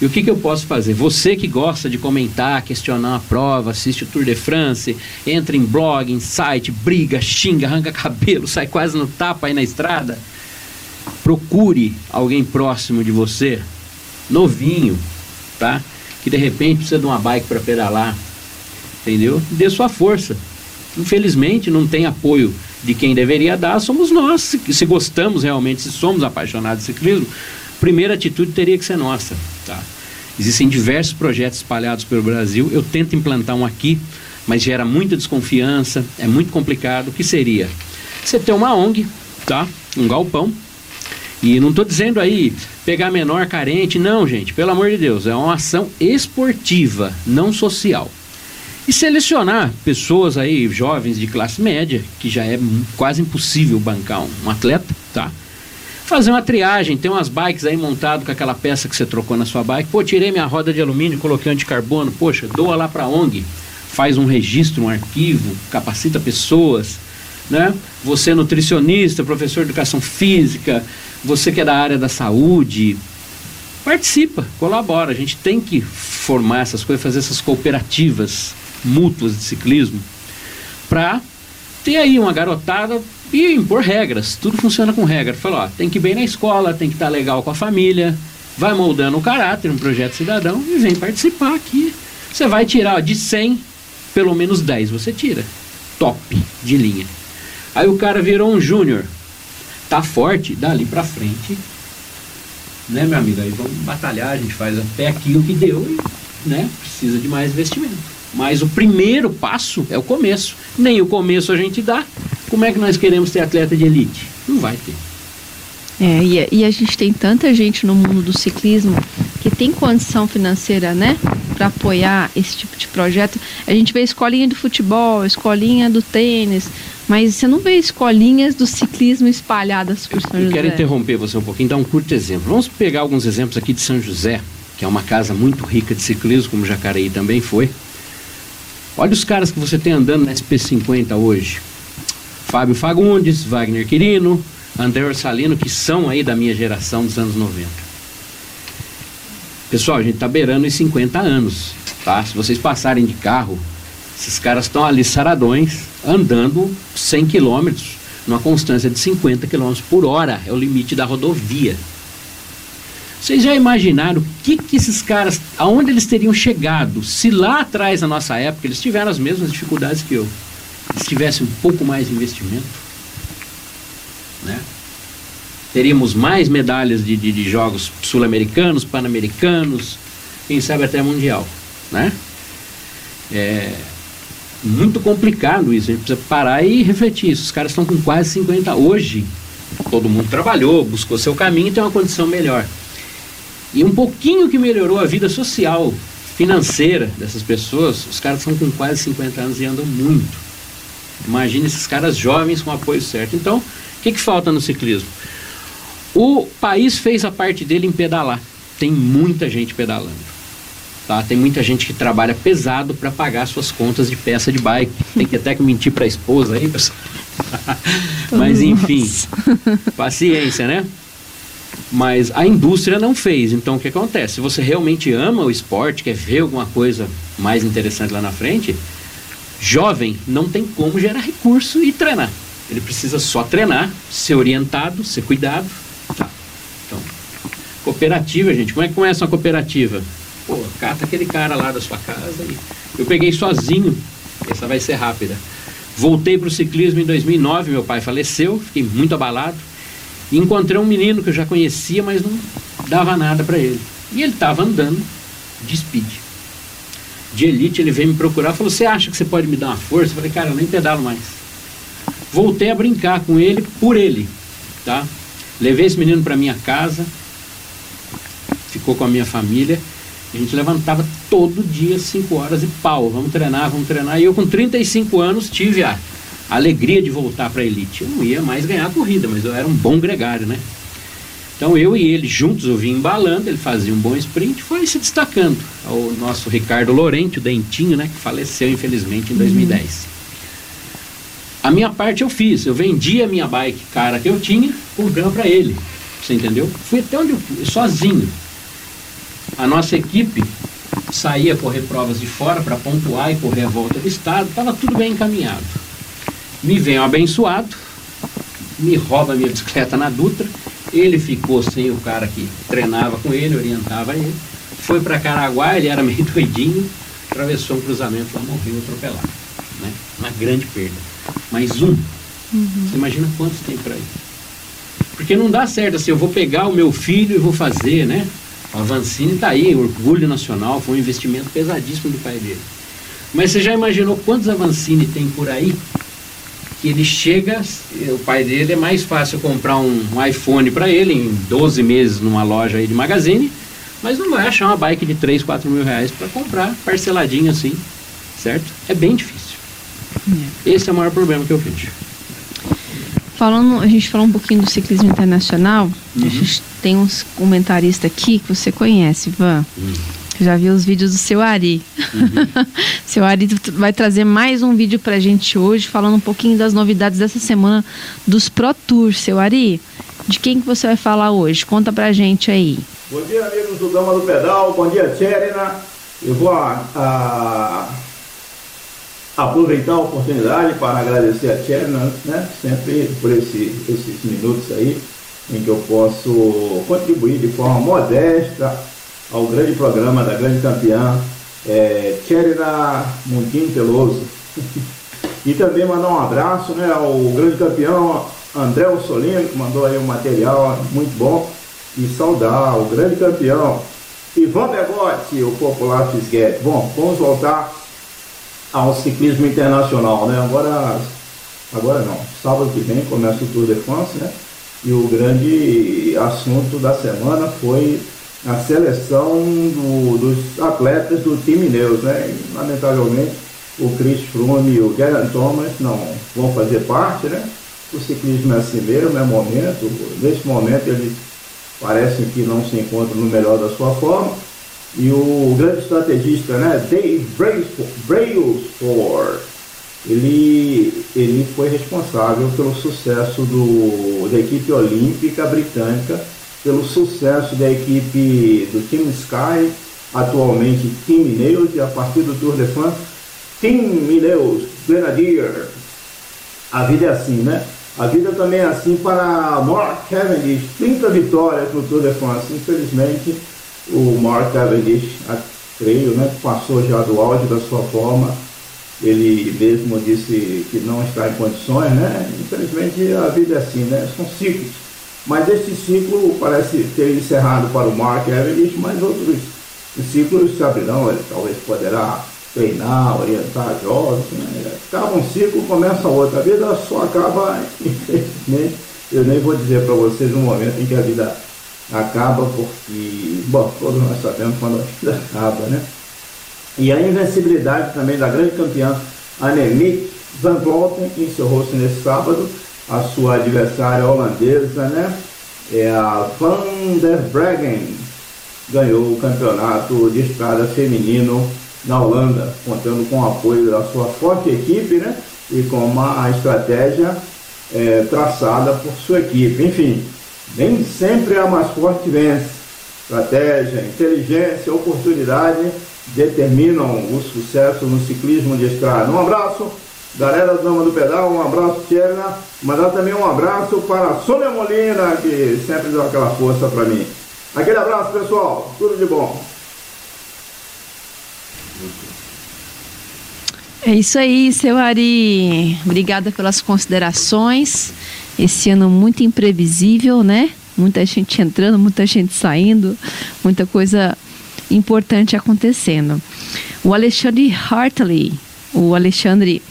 E o que, que eu posso fazer? Você que gosta de comentar, questionar a prova, assiste o Tour de France, entra em blog, em site, briga, xinga, arranca cabelo, sai quase no tapa aí na estrada. Procure alguém próximo de você, novinho, tá? Que de repente precisa de uma bike para pedalar, entendeu? Dê sua força. Infelizmente não tem apoio de quem deveria dar, somos nós. Se, se gostamos realmente, se somos apaixonados de ciclismo, primeira atitude teria que ser nossa. Tá? Existem diversos projetos espalhados pelo Brasil. Eu tento implantar um aqui, mas gera muita desconfiança, é muito complicado. O que seria? Você ter uma ONG, tá? um galpão, e não estou dizendo aí pegar menor carente, não, gente, pelo amor de Deus, é uma ação esportiva, não social. E selecionar pessoas aí, jovens de classe média, que já é quase impossível bancar um, atleta, tá? Fazer uma triagem, tem umas bikes aí montado com aquela peça que você trocou na sua bike. Pô, tirei minha roda de alumínio, coloquei anticarbono, poxa, doa lá para ONG, faz um registro, um arquivo, capacita pessoas, né? Você é nutricionista, professor de educação física, você que é da área da saúde, participa, colabora. A gente tem que formar essas coisas, fazer essas cooperativas mútuas de ciclismo para ter aí uma garotada e impor regras. Tudo funciona com regra. Falou, tem que ir bem na escola, tem que estar tá legal com a família, vai moldando o caráter, um projeto cidadão e vem participar aqui. Você vai tirar ó, de 100, pelo menos 10 você tira. Top de linha. Aí o cara virou um júnior. Tá forte, dali pra frente. Né, meu amigo? Aí vamos batalhar, a gente faz até aquilo que deu e né, precisa de mais investimento. Mas o primeiro passo é o começo. Nem o começo a gente dá, como é que nós queremos ter atleta de elite? Não vai ter. É, e, e, a gente tem tanta gente no mundo do ciclismo que tem condição financeira, né, para apoiar esse tipo de projeto. A gente vê escolinha do futebol, escolinha do tênis, mas você não vê escolinhas do ciclismo espalhadas por São José. Eu quero interromper você um pouquinho, dar um curto exemplo. Vamos pegar alguns exemplos aqui de São José, que é uma casa muito rica de ciclismo, como Jacareí também foi. Olha os caras que você tem andando na SP50 hoje. Fábio Fagundes, Wagner Quirino, André Orsalino, que são aí da minha geração dos anos 90. Pessoal, a gente está beirando os 50 anos, tá? Se vocês passarem de carro, esses caras estão ali saradões, andando 100 quilômetros, numa constância de 50 quilômetros por hora, é o limite da rodovia. Vocês já imaginaram o que, que esses caras, aonde eles teriam chegado se lá atrás, na nossa época, eles tiveram as mesmas dificuldades que eu? Se tivesse um pouco mais de investimento, né? teríamos mais medalhas de, de, de jogos sul-americanos, pan-americanos, quem sabe até mundial. Né? É muito complicado isso, a gente precisa parar e refletir isso. Os caras estão com quase 50 hoje. Todo mundo trabalhou, buscou seu caminho e tem uma condição melhor. E um pouquinho que melhorou a vida social, financeira dessas pessoas, os caras estão com quase 50 anos e andam muito. Imagine esses caras jovens com apoio certo. Então, o que, que falta no ciclismo? O país fez a parte dele em pedalar. Tem muita gente pedalando. Tá? Tem muita gente que trabalha pesado para pagar suas contas de peça de bike. Tem que até que mentir para a esposa aí, pessoal. Mas enfim, paciência, né? Mas a indústria não fez. Então o que acontece? Se você realmente ama o esporte, quer ver alguma coisa mais interessante lá na frente, jovem não tem como gerar recurso e treinar. Ele precisa só treinar, ser orientado, ser cuidado. Tá. Então, cooperativa, gente. Como é que começa uma cooperativa? Pô, cata aquele cara lá da sua casa e eu peguei sozinho. Essa vai ser rápida. Voltei para o ciclismo em 2009, meu pai faleceu, fiquei muito abalado. E encontrei um menino que eu já conhecia, mas não dava nada para ele. E ele estava andando de speed. De elite, ele veio me procurar falou: Você acha que você pode me dar uma força? Eu falei: Cara, eu nem pedalo mais. Voltei a brincar com ele por ele. Tá? Levei esse menino para minha casa, ficou com a minha família. A gente levantava todo dia 5 horas e pau, vamos treinar, vamos treinar. E eu com 35 anos tive a alegria de voltar para a elite. Eu não ia mais ganhar a corrida, mas eu era um bom gregário, né? Então eu e ele juntos, eu vim embalando, ele fazia um bom sprint, foi se destacando. O nosso Ricardo Lorente, o Dentinho, né, que faleceu infelizmente em 2010. Uhum. A minha parte eu fiz, eu vendi a minha bike cara que eu tinha, comprei para ele. Você entendeu? Fui até onde eu fui, sozinho. A nossa equipe saía correr provas de fora para pontuar e correr a volta do estado, estava tudo bem encaminhado me um abençoado, me rouba minha bicicleta na Dutra, ele ficou sem o cara que treinava com ele, orientava ele, foi para Caraguá, ele era meio doidinho, atravessou um cruzamento lá, morreu atropelado. Né? Uma grande perda. Mais um. Uhum. Você imagina quantos tem por aí? Porque não dá certo assim, eu vou pegar o meu filho e vou fazer, né? O Avancini está aí, orgulho nacional, foi um investimento pesadíssimo do pai dele. Mas você já imaginou quantos Avancini tem por aí que ele chega, o pai dele é mais fácil comprar um, um iPhone para ele em 12 meses numa loja aí de magazine, mas não vai achar uma bike de 3, 4 mil reais para comprar parceladinho assim, certo? É bem difícil. É. Esse é o maior problema que eu vejo. Falando, a gente falou um pouquinho do ciclismo internacional, uhum. a gente tem uns comentaristas aqui que você conhece, Ivan. Uhum. Já vi os vídeos do seu Ari. Uhum. seu Ari vai trazer mais um vídeo pra gente hoje, falando um pouquinho das novidades dessa semana dos Pro Tours. Seu Ari, de quem que você vai falar hoje? Conta pra gente aí. Bom dia, amigos do Dama do Pedal. Bom dia, Tcherina. Eu vou a, a, aproveitar a oportunidade para agradecer a Tcherina, né? Sempre por esse, esses minutos aí em que eu posso contribuir de forma modesta ao grande programa da grande campeã é, Mundinho Peloso. e também mandar um abraço né, ao grande campeão André Solino, que mandou aí um material muito bom. E saudar o grande campeão Ivan Begotti, o popular Fisguete. Bom, vamos voltar ao ciclismo internacional, né? Agora, agora não, sábado que vem começa o Tour de France, né? E o grande assunto da semana foi a seleção do, dos atletas do time Neus, né? lamentavelmente, o Chris Froome e o Geraint Thomas não vão fazer parte, né? O ciclismo é assim mesmo, é momento. Nesse momento eles parecem que não se encontram no melhor da sua forma. E o grande estrategista, né, Dave Brailsford, ele, ele foi responsável pelo sucesso do, da equipe olímpica britânica pelo sucesso da equipe do Team Sky, atualmente Team e a partir do Tour de France, Team Ineos, Grenadier. A vida é assim, né? A vida também é assim para Mark Cavendish, 30 vitórias no Tour de France. Infelizmente, o Mark Cavendish, creio, né, passou já do auge da sua forma. Ele mesmo disse que não está em condições, né? Infelizmente, a vida é assim, né? São ciclos. Mas este ciclo parece ter encerrado para o Mark Cavendish, mas outros ciclos se abrirão, ele talvez poderá treinar, orientar jovens, né? acaba um ciclo, começa outro. A vida só acaba, infelizmente, eu nem vou dizer para vocês um momento em que a vida acaba, porque, bom, todos nós sabemos quando a vida acaba, né? E a invencibilidade também da grande campeã Annemiek van Vleuten encerrou-se nesse sábado a sua adversária holandesa, né? É a Van der Breggen, ganhou o campeonato de estrada feminino na Holanda, contando com o apoio da sua forte equipe, né? E com uma estratégia é, traçada por sua equipe. Enfim, nem sempre a mais forte vence. Estratégia, inteligência, oportunidade determinam o sucesso no ciclismo de estrada. Um abraço, galera do Dama do Pedal, um abraço, Tcherna. Mandar também um abraço para a Sônia Molina, que sempre deu aquela força para mim. Aquele abraço, pessoal. Tudo de bom. É isso aí, seu Ari. Obrigada pelas considerações. Esse ano muito imprevisível, né? Muita gente entrando, muita gente saindo, muita coisa importante acontecendo. O Alexandre Hartley, o Alexandre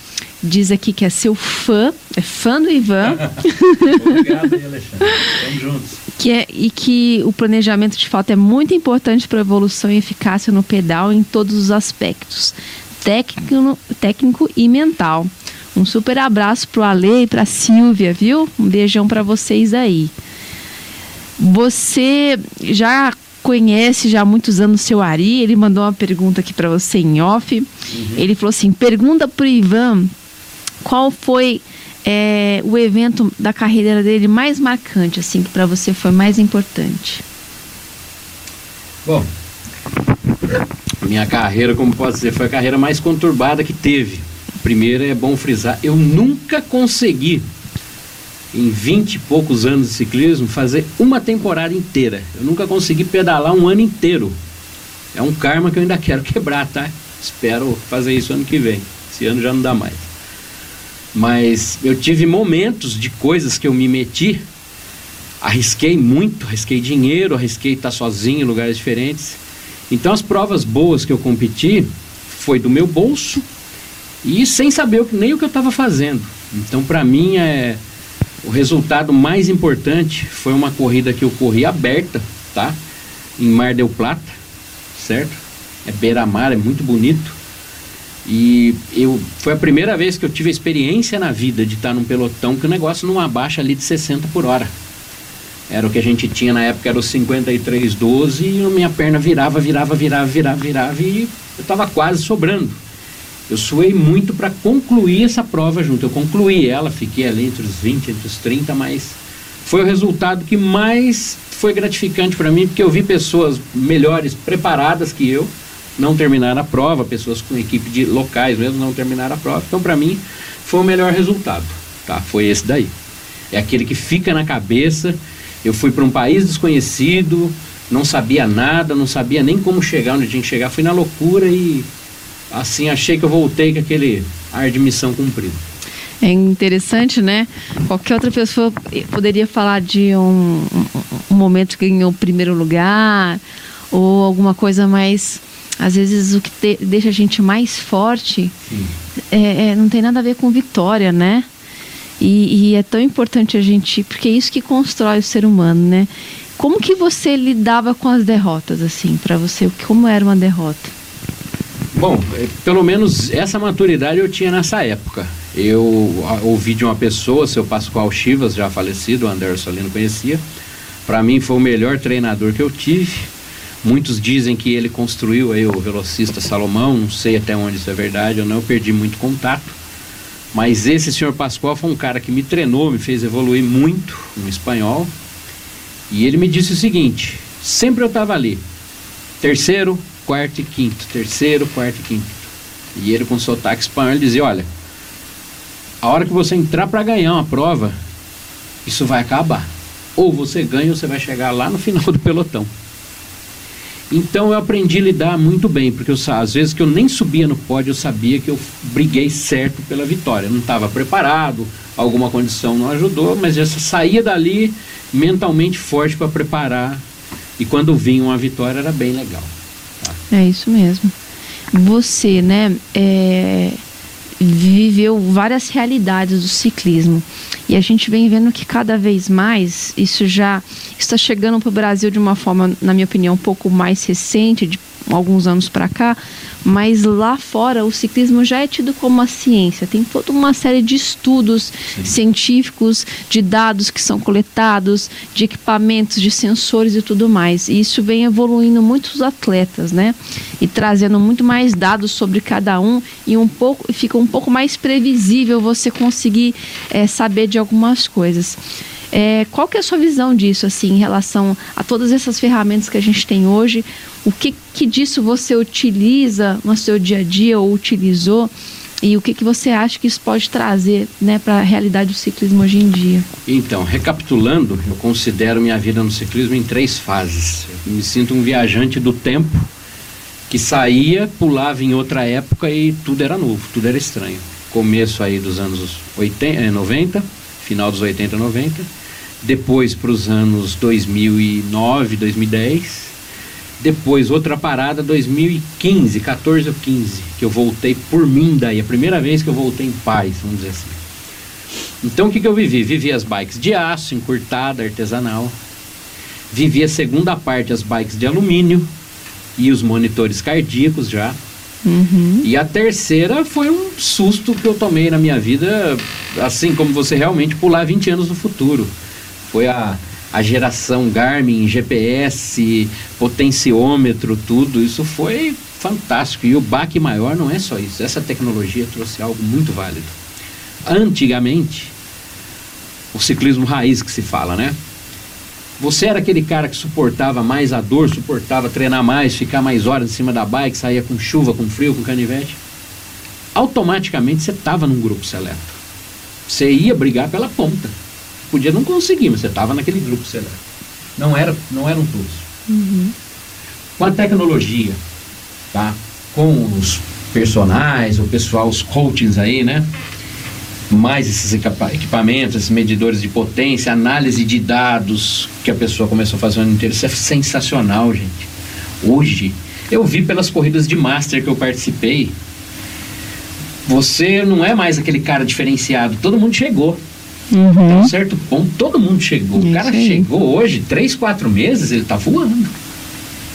diz aqui que é seu fã, é fã do Ivan. Obrigado, Alexandre. Estamos juntos. Que é, e que o planejamento de fato é muito importante para a evolução e eficácia no pedal em todos os aspectos, técnico, técnico e mental. Um super abraço pro Ale e pra Silvia, viu? Um beijão para vocês aí. Você já conhece já há muitos anos seu Ari, ele mandou uma pergunta aqui para você em off. Uhum. Ele falou assim: pergunta pro Ivan qual foi é, o evento da carreira dele mais marcante, assim, que para você foi mais importante? Bom, minha carreira, como pode dizer, foi a carreira mais conturbada que teve. Primeiro é bom frisar, eu nunca consegui em 20 e poucos anos de ciclismo, fazer uma temporada inteira. Eu nunca consegui pedalar um ano inteiro. É um karma que eu ainda quero quebrar, tá? Espero fazer isso ano que vem. Esse ano já não dá mais. Mas eu tive momentos de coisas que eu me meti, arrisquei muito, arrisquei dinheiro, arrisquei estar sozinho em lugares diferentes. Então as provas boas que eu competi foi do meu bolso e sem saber nem o que eu estava fazendo. Então para mim é o resultado mais importante foi uma corrida que eu corri aberta, tá? Em Mar del Plata, certo? É beira-mar, é muito bonito. E eu foi a primeira vez que eu tive a experiência na vida de estar num pelotão que o negócio não abaixa ali de 60 por hora. Era o que a gente tinha na época, era o 5312 e a minha perna virava, virava, virava, virava, virava e eu estava quase sobrando. Eu suei muito para concluir essa prova junto. Eu concluí ela, fiquei ali entre os 20, entre os 30, mas foi o resultado que mais foi gratificante para mim, porque eu vi pessoas melhores preparadas que eu não terminar a prova, pessoas com equipe de locais mesmo não terminaram a prova. Então, para mim, foi o melhor resultado. Tá? Foi esse daí. É aquele que fica na cabeça. Eu fui para um país desconhecido, não sabia nada, não sabia nem como chegar onde tinha que chegar. Fui na loucura e assim achei que eu voltei com aquele ar de missão cumprida. É interessante, né? Qualquer outra pessoa poderia falar de um, um momento que ganhou o primeiro lugar ou alguma coisa mais. Às vezes o que te, deixa a gente mais forte é, é, não tem nada a ver com vitória, né? E, e, é tão importante a gente, porque é isso que constrói o ser humano, né? Como que você lidava com as derrotas, assim, para você? Como era uma derrota? Bom, é, pelo menos essa maturidade eu tinha nessa época. Eu ouvi de uma pessoa, seu Pascoal Chivas, já falecido, o Anderson ali não conhecia. Para mim foi o melhor treinador que eu tive. Muitos dizem que ele construiu aí o velocista Salomão, não sei até onde isso é verdade, eu não perdi muito contato. Mas esse senhor Pascoal foi um cara que me treinou, me fez evoluir muito no espanhol. E ele me disse o seguinte: sempre eu estava ali, terceiro, quarto e quinto, terceiro, quarto e quinto. E ele com sotaque espanhol dizia, olha, a hora que você entrar para ganhar uma prova, isso vai acabar. Ou você ganha ou você vai chegar lá no final do pelotão. Então eu aprendi a lidar muito bem, porque eu, às vezes que eu nem subia no pódio, eu sabia que eu briguei certo pela vitória. Eu não estava preparado, alguma condição não ajudou, mas já saía dali mentalmente forte para preparar. E quando vinha uma vitória era bem legal. É isso mesmo. Você, né, é, viveu várias realidades do ciclismo. E a gente vem vendo que cada vez mais isso já está chegando para o Brasil de uma forma, na minha opinião, um pouco mais recente, de alguns anos para cá, mas lá fora o ciclismo já é tido como uma ciência. Tem toda uma série de estudos Sim. científicos, de dados que são coletados, de equipamentos, de sensores e tudo mais. E isso vem evoluindo muitos atletas, né? E trazendo muito mais dados sobre cada um e um pouco fica um pouco mais previsível você conseguir é, saber de algumas coisas. É, qual que é a sua visão disso, assim, em relação a todas essas ferramentas que a gente tem hoje? O que, que disso você utiliza no seu dia a dia ou utilizou? E o que, que você acha que isso pode trazer né, para a realidade do ciclismo hoje em dia? Então, recapitulando, eu considero minha vida no ciclismo em três fases. Eu me sinto um viajante do tempo que saía, pulava em outra época e tudo era novo, tudo era estranho. Começo aí dos anos 80, 90, final dos 80, 90. Depois para os anos 2009, 2010. Depois outra parada 2015, 14 ou 15, que eu voltei por mim daí, a primeira vez que eu voltei em paz, vamos dizer assim. Então o que, que eu vivi? Vivi as bikes de aço, encurtada, artesanal. Vivi a segunda parte, as bikes de alumínio e os monitores cardíacos já. Uhum. E a terceira foi um susto que eu tomei na minha vida, assim como você realmente pular 20 anos no futuro. Foi a, a geração Garmin, GPS, potenciômetro, tudo. Isso foi fantástico. E o baque maior não é só isso. Essa tecnologia trouxe algo muito válido. Antigamente, o ciclismo raiz que se fala, né? Você era aquele cara que suportava mais a dor, suportava treinar mais, ficar mais horas em cima da bike, saía com chuva, com frio, com canivete. Automaticamente você estava num grupo seleto. Você ia brigar pela ponta. Podia não conseguir, mas você estava naquele grupo seleto. Não, era, não eram todos. Uhum. Com a tecnologia, tá? com os personagens, o pessoal, os coachings aí, né? Mais esses equipamentos, esses medidores de potência, análise de dados que a pessoa começou a fazer o ano inteiro. Isso é sensacional, gente. Hoje, eu vi pelas corridas de Master que eu participei, você não é mais aquele cara diferenciado, todo mundo chegou. Uhum. Até um certo ponto, todo mundo chegou. Isso o cara aí. chegou hoje, três, quatro meses, ele tá voando.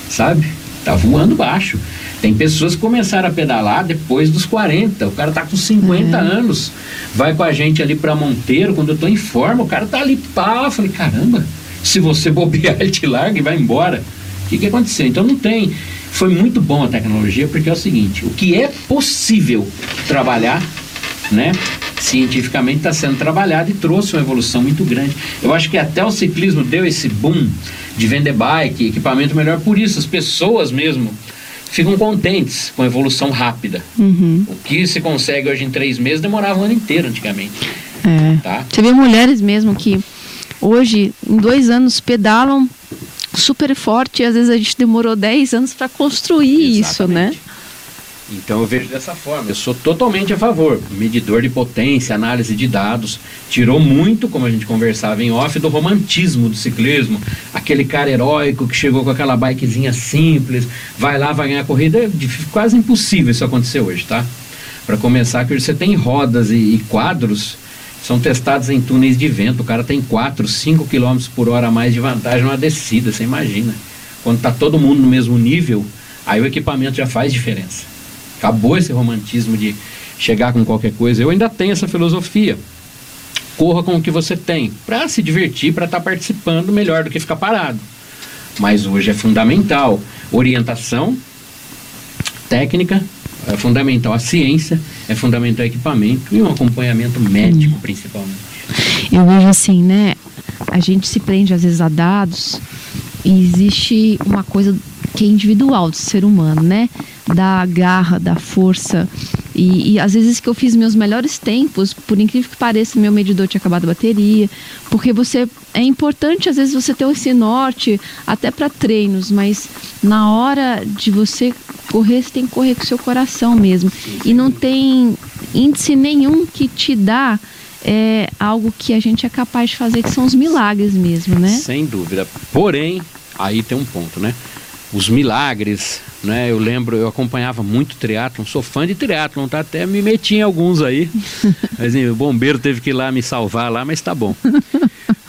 Sabe? Tá voando baixo. Tem pessoas que começaram a pedalar depois dos 40. O cara tá com 50 uhum. anos. Vai com a gente ali para Monteiro, quando eu tô em forma, o cara tá ali, pá. Eu falei, caramba, se você bobear, ele te larga e vai embora. O que, que aconteceu? Então não tem. Foi muito bom a tecnologia, porque é o seguinte: o que é possível trabalhar, né? Cientificamente está sendo trabalhado e trouxe uma evolução muito grande. Eu acho que até o ciclismo deu esse boom de vender bike, equipamento melhor por isso. As pessoas mesmo ficam contentes com a evolução rápida. Uhum. O que se consegue hoje em três meses demorava um ano inteiro antigamente. É. Tá? Você vê mulheres mesmo que hoje, em dois anos, pedalam super forte e às vezes a gente demorou dez anos para construir Exatamente. isso, né? Então eu vejo dessa forma. Eu sou totalmente a favor. Medidor de potência, análise de dados, tirou muito, como a gente conversava em off, do romantismo do ciclismo. Aquele cara heróico que chegou com aquela bikezinha simples, vai lá, vai ganhar a corrida. É quase impossível isso acontecer hoje, tá? Para começar, que você tem rodas e, e quadros são testados em túneis de vento. O cara tem 4, 5 km por hora a mais de vantagem numa descida, você imagina. Quando está todo mundo no mesmo nível, aí o equipamento já faz diferença. Acabou esse romantismo de chegar com qualquer coisa. Eu ainda tenho essa filosofia. Corra com o que você tem, para se divertir, para estar tá participando melhor do que ficar parado. Mas hoje é fundamental orientação técnica, é fundamental a ciência, é fundamental o equipamento e um acompanhamento médico, hum. principalmente. Eu vejo assim, né? A gente se prende às vezes a dados e existe uma coisa que é individual do ser humano, né? Da garra, da força. E, e, às vezes que eu fiz meus melhores tempos, por incrível que pareça, meu medidor tinha acabado a bateria. Porque você. É importante, às vezes, você ter esse norte, até para treinos, mas na hora de você correr, você tem que correr com o seu coração mesmo. E não tem índice nenhum que te dá é, algo que a gente é capaz de fazer, que são os milagres mesmo, né? Sem dúvida. Porém, aí tem um ponto, né? os milagres, né? Eu lembro, eu acompanhava muito triatlon, sou fã de triatlon, tá? Até me meti em alguns aí. Mas o bombeiro teve que ir lá me salvar lá, mas tá bom.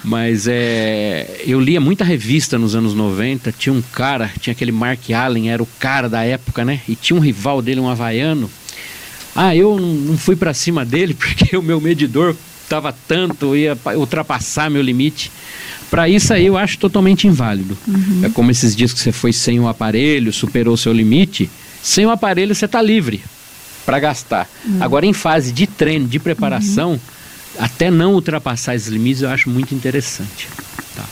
Mas é, eu lia muita revista nos anos 90. Tinha um cara, tinha aquele Mark Allen, era o cara da época, né? E tinha um rival dele, um havaiano. Ah, eu não fui para cima dele porque o meu medidor estava tanto, ia ultrapassar meu limite. Para isso aí eu acho totalmente inválido. Uhum. É como esses dias que você foi sem o aparelho, superou o seu limite. Sem o aparelho você está livre para gastar. Uhum. Agora em fase de treino, de preparação, uhum. até não ultrapassar esses limites, eu acho muito interessante. Tá?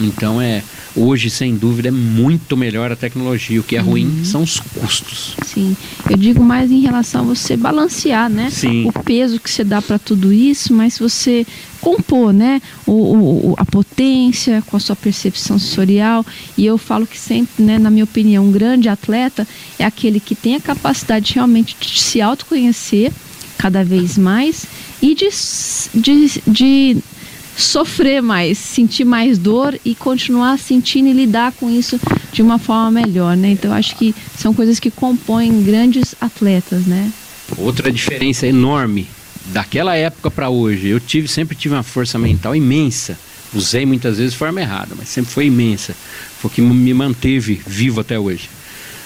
Então é Hoje, sem dúvida, é muito melhor a tecnologia. O que é ruim uhum. são os custos. Sim, eu digo mais em relação a você balancear, né? Sim. O peso que você dá para tudo isso, mas se você compor, né? O, o, a potência com a sua percepção sensorial. E eu falo que sempre, né, na minha opinião, um grande atleta é aquele que tem a capacidade realmente de se autoconhecer cada vez mais e de, de, de sofrer mais, sentir mais dor e continuar sentindo e lidar com isso de uma forma melhor, né? Então acho que são coisas que compõem grandes atletas, né? Outra diferença enorme daquela época para hoje, eu tive sempre tive uma força mental imensa. Usei muitas vezes de forma errada, mas sempre foi imensa. Foi o que me manteve vivo até hoje.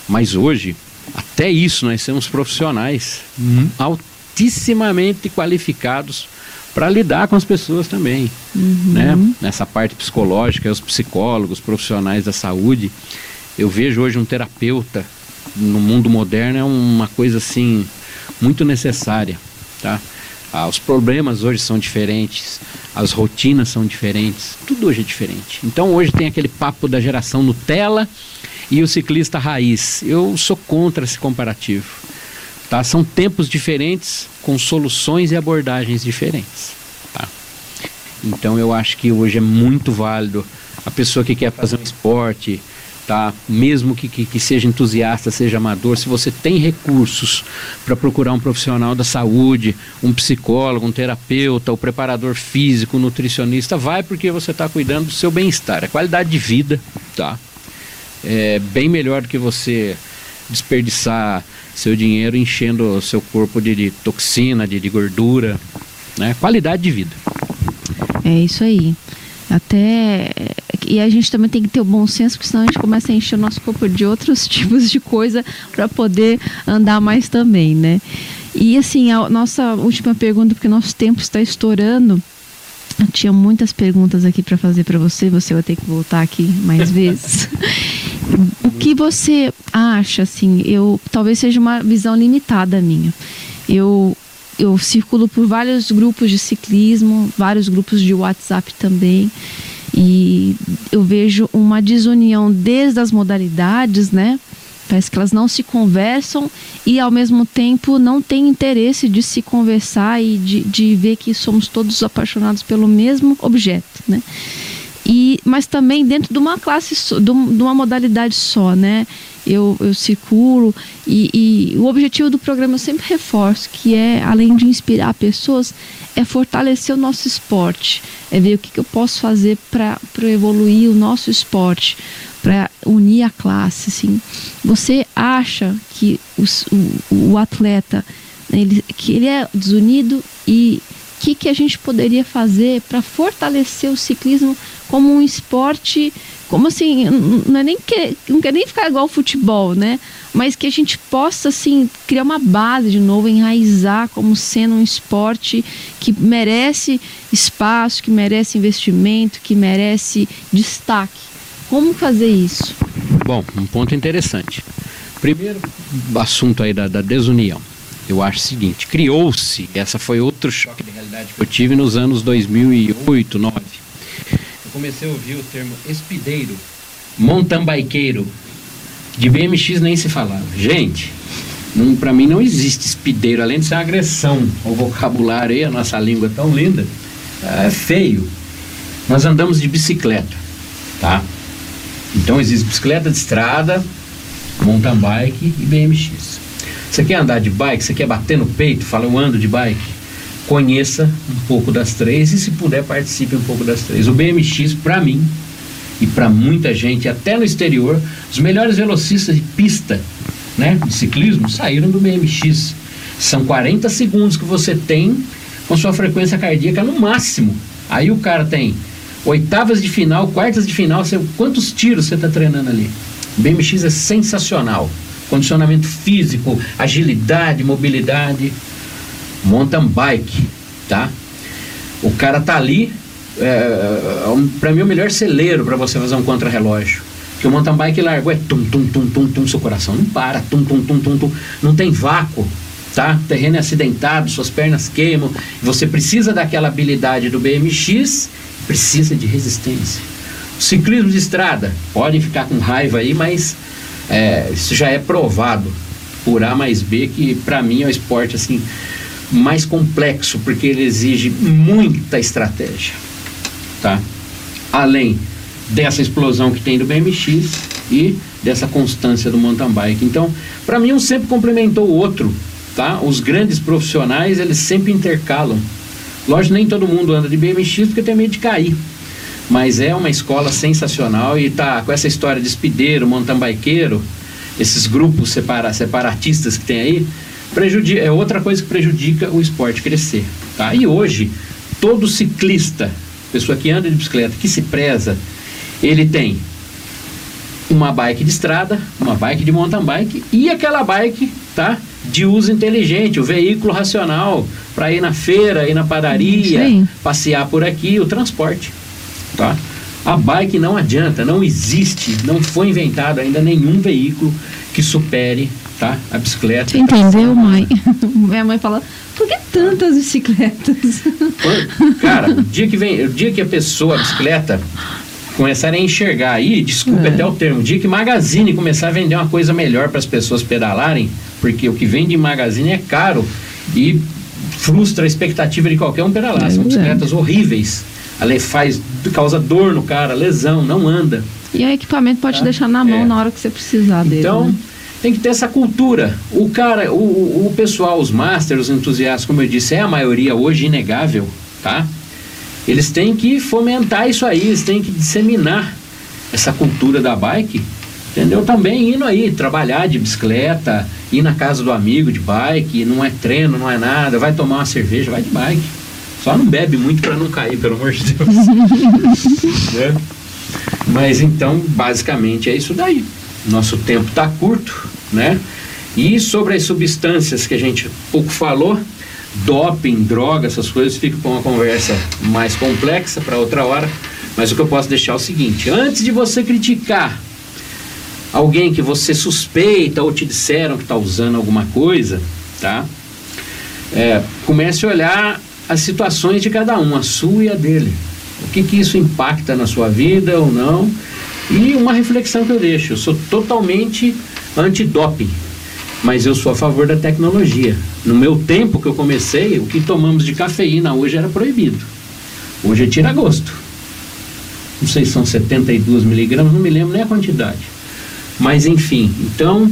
Mas hoje, até isso, nós somos profissionais uhum. altissimamente qualificados para lidar com as pessoas também, uhum. né? Nessa parte psicológica, os psicólogos, profissionais da saúde, eu vejo hoje um terapeuta no mundo moderno é uma coisa assim muito necessária, tá? Ah, os problemas hoje são diferentes, as rotinas são diferentes, tudo hoje é diferente. Então hoje tem aquele papo da geração Nutella e o ciclista raiz. Eu sou contra esse comparativo. Tá? São tempos diferentes com soluções e abordagens diferentes. Tá? Então eu acho que hoje é muito válido a pessoa que quer fazer um esporte, tá? mesmo que, que, que seja entusiasta, seja amador, se você tem recursos para procurar um profissional da saúde, um psicólogo, um terapeuta, o um preparador físico, um nutricionista, vai porque você está cuidando do seu bem-estar, a qualidade de vida, tá? É bem melhor do que você desperdiçar seu dinheiro enchendo o seu corpo de, de toxina, de, de gordura, né? Qualidade de vida. É isso aí. Até e a gente também tem que ter o bom senso, porque senão a gente começa a encher o nosso corpo de outros tipos de coisa para poder andar mais também, né? E assim, a nossa última pergunta, porque nosso tempo está estourando. Eu tinha muitas perguntas aqui para fazer para você, você vai ter que voltar aqui mais vezes. O que você acha, assim, eu talvez seja uma visão limitada minha. Eu eu circulo por vários grupos de ciclismo, vários grupos de WhatsApp também. E eu vejo uma desunião desde as modalidades, né? Parece que elas não se conversam e ao mesmo tempo não têm interesse de se conversar e de, de ver que somos todos apaixonados pelo mesmo objeto, né? E, mas também dentro de uma classe, de uma modalidade só, né? Eu, eu circulo e, e o objetivo do programa eu sempre reforço que é, além de inspirar pessoas, é fortalecer o nosso esporte, é ver o que, que eu posso fazer para evoluir o nosso esporte, para unir a classe. Assim. Você acha que os, o, o atleta ele, que ele é desunido e o que, que a gente poderia fazer para fortalecer o ciclismo como um esporte, como assim, não é nem que, não quer nem ficar igual ao futebol, né? Mas que a gente possa assim criar uma base de novo, enraizar como sendo um esporte que merece espaço, que merece investimento, que merece destaque. Como fazer isso? Bom, um ponto interessante. Primeiro, assunto aí da, da desunião. Eu acho o seguinte, criou-se, essa foi outro choque de realidade que eu tive nos anos 2008, 2009 comecei a ouvir o termo espideiro, mountain bikeiro. De BMX nem se falava. Gente, para mim não existe espideiro, além de ser uma agressão ao vocabulário e a nossa língua tão linda, é feio. Nós andamos de bicicleta, tá? Então existe bicicleta de estrada, mountain bike e BMX. Você quer andar de bike? Você quer bater no peito? Fala, eu ando de bike conheça um pouco das três e, se puder, participe um pouco das três. O BMX, para mim e para muita gente, até no exterior, os melhores velocistas de pista né, de ciclismo saíram do BMX. São 40 segundos que você tem com sua frequência cardíaca no máximo. Aí o cara tem Oitavas de final, quartas de final, você, quantos tiros você está treinando ali? BMX é sensacional. Condicionamento físico, agilidade, mobilidade. Mountain bike, tá? O cara tá ali, é, é para mim o melhor celeiro para você fazer um contrarrelógio. Que o mountain bike largou é tum tum tum tum tum, seu coração não para, tum tum tum tum tum, não tem vácuo, tá? O terreno é acidentado, suas pernas queimam, você precisa daquela habilidade do BMX, precisa de resistência. Ciclismo de estrada, podem ficar com raiva aí, mas é, isso já é provado por A mais B que para mim é o esporte assim mais complexo porque ele exige muita estratégia, tá? Além dessa explosão que tem do BMX e dessa constância do mountain bike. Então, para mim um sempre complementou o outro, tá? Os grandes profissionais, eles sempre intercalam. Lógico, nem todo mundo anda de BMX porque tem medo de cair. Mas é uma escola sensacional e tá com essa história de espideiro, mountain bikeiro, esses grupos separa, separatistas que tem aí, prejudica, é outra coisa que prejudica o esporte crescer. Tá? E hoje, todo ciclista, pessoa que anda de bicicleta, que se preza, ele tem uma bike de estrada, uma bike de mountain bike e aquela bike, tá? De uso inteligente, o veículo racional para ir na feira, ir na padaria, passear por aqui, o transporte, tá? A bike não adianta, não existe, não foi inventado ainda nenhum veículo que supere tá? A bicicleta. Entendeu, mãe? Minha mãe fala, por que tantas bicicletas? Cara, o dia que vem, o dia que a pessoa, a bicicleta, começarem a enxergar aí, desculpe é. até o termo, o dia que Magazine começar a vender uma coisa melhor para as pessoas pedalarem, porque o que vende em Magazine é caro e frustra a expectativa de qualquer um pedalar. É São bicicletas horríveis. Ela faz, causa dor no cara, lesão, não anda. E o equipamento pode tá? deixar na mão é. na hora que você precisar dele. Então, né? tem que ter essa cultura. O cara, o, o pessoal, os masters, os entusiastas, como eu disse, é a maioria hoje inegável, tá? Eles têm que fomentar isso aí, eles têm que disseminar essa cultura da bike, entendeu? Também indo aí, trabalhar de bicicleta, ir na casa do amigo de bike, não é treino, não é nada, vai tomar uma cerveja, vai de bike. Só não bebe muito para não cair, pelo amor de Deus. né? Mas então, basicamente é isso daí. Nosso tempo está curto, né? E sobre as substâncias que a gente pouco falou, doping, droga, essas coisas, fica com uma conversa mais complexa para outra hora. Mas o que eu posso deixar é o seguinte: antes de você criticar alguém que você suspeita ou te disseram que está usando alguma coisa, tá? É, comece a olhar as situações de cada um, a sua e a dele. O que, que isso impacta na sua vida ou não? E uma reflexão que eu deixo: eu sou totalmente antidoping, mas eu sou a favor da tecnologia. No meu tempo que eu comecei, o que tomamos de cafeína hoje era proibido. Hoje é tira gosto. Não sei se são 72 miligramas, não me lembro nem a quantidade. Mas enfim, então,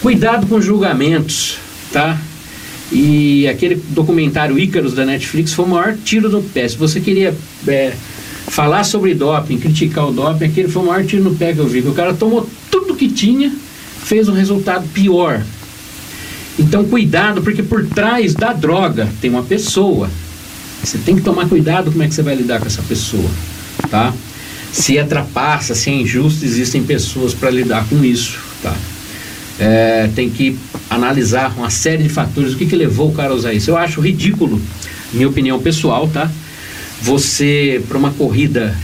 cuidado com julgamentos, tá? E aquele documentário Ícaros da Netflix foi o maior tiro no pé. Se você queria é, falar sobre doping, criticar o doping, aquele foi o maior tiro no pé que eu vi. O cara tomou tudo que tinha, fez um resultado pior. Então, cuidado, porque por trás da droga tem uma pessoa. Você tem que tomar cuidado como é que você vai lidar com essa pessoa, tá? Se é trapaça, se é injusto, existem pessoas para lidar com isso, tá? É, tem que analisar uma série de fatores, o que, que levou o cara a usar isso. Eu acho ridículo, minha opinião pessoal, tá? Você, para uma corrida,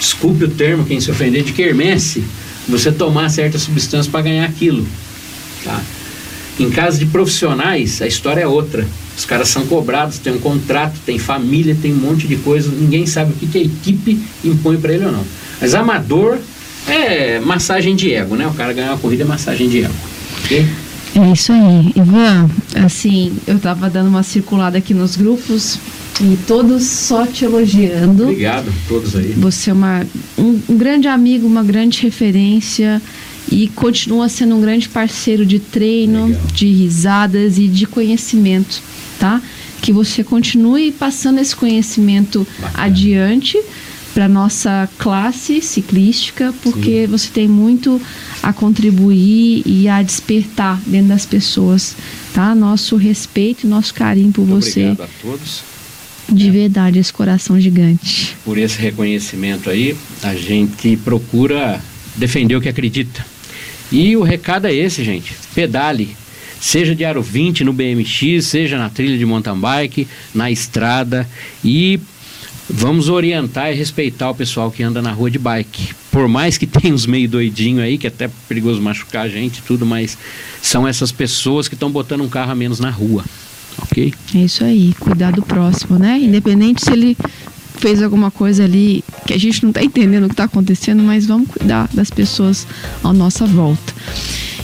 desculpe o termo, quem se ofender, de quermesse, você tomar certas substâncias para ganhar aquilo. Tá? Em caso de profissionais, a história é outra. Os caras são cobrados, tem um contrato, tem família, tem um monte de coisa, ninguém sabe o que, que a equipe impõe para ele ou não. Mas amador é massagem de ego, né? O cara ganhar uma corrida é massagem de ego. É isso aí. Ivan, assim, eu estava dando uma circulada aqui nos grupos e todos só te elogiando. Obrigado, todos aí. Você é uma, um, um grande amigo, uma grande referência e continua sendo um grande parceiro de treino, Legal. de risadas e de conhecimento, tá? Que você continue passando esse conhecimento Bacana. adiante para nossa classe ciclística, porque Sim. você tem muito a contribuir e a despertar dentro das pessoas, tá? Nosso respeito e nosso carinho por muito você. Obrigado a todos De verdade, esse coração gigante. Por esse reconhecimento aí, a gente procura defender o que acredita. E o recado é esse, gente. Pedale. Seja de aro 20 no BMX, seja na trilha de mountain bike, na estrada e vamos orientar e respeitar o pessoal que anda na rua de bike. Por mais que tenha uns meio doidinho aí, que é até perigoso machucar a gente e tudo, mas são essas pessoas que estão botando um carro a menos na rua. Ok? É isso aí, cuidar do próximo, né? Independente se ele fez alguma coisa ali que a gente não está entendendo o que está acontecendo, mas vamos cuidar das pessoas à nossa volta.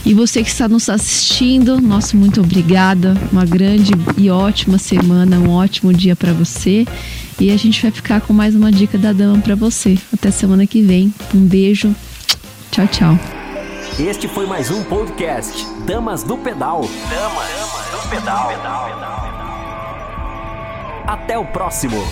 E você que está nos assistindo, nosso muito obrigada. Uma grande e ótima semana, um ótimo dia para você. E a gente vai ficar com mais uma dica da dama para você. Até semana que vem. Um beijo. Tchau, tchau. Este foi mais um podcast Damas do Pedal. Damas do Pedal. Até o próximo.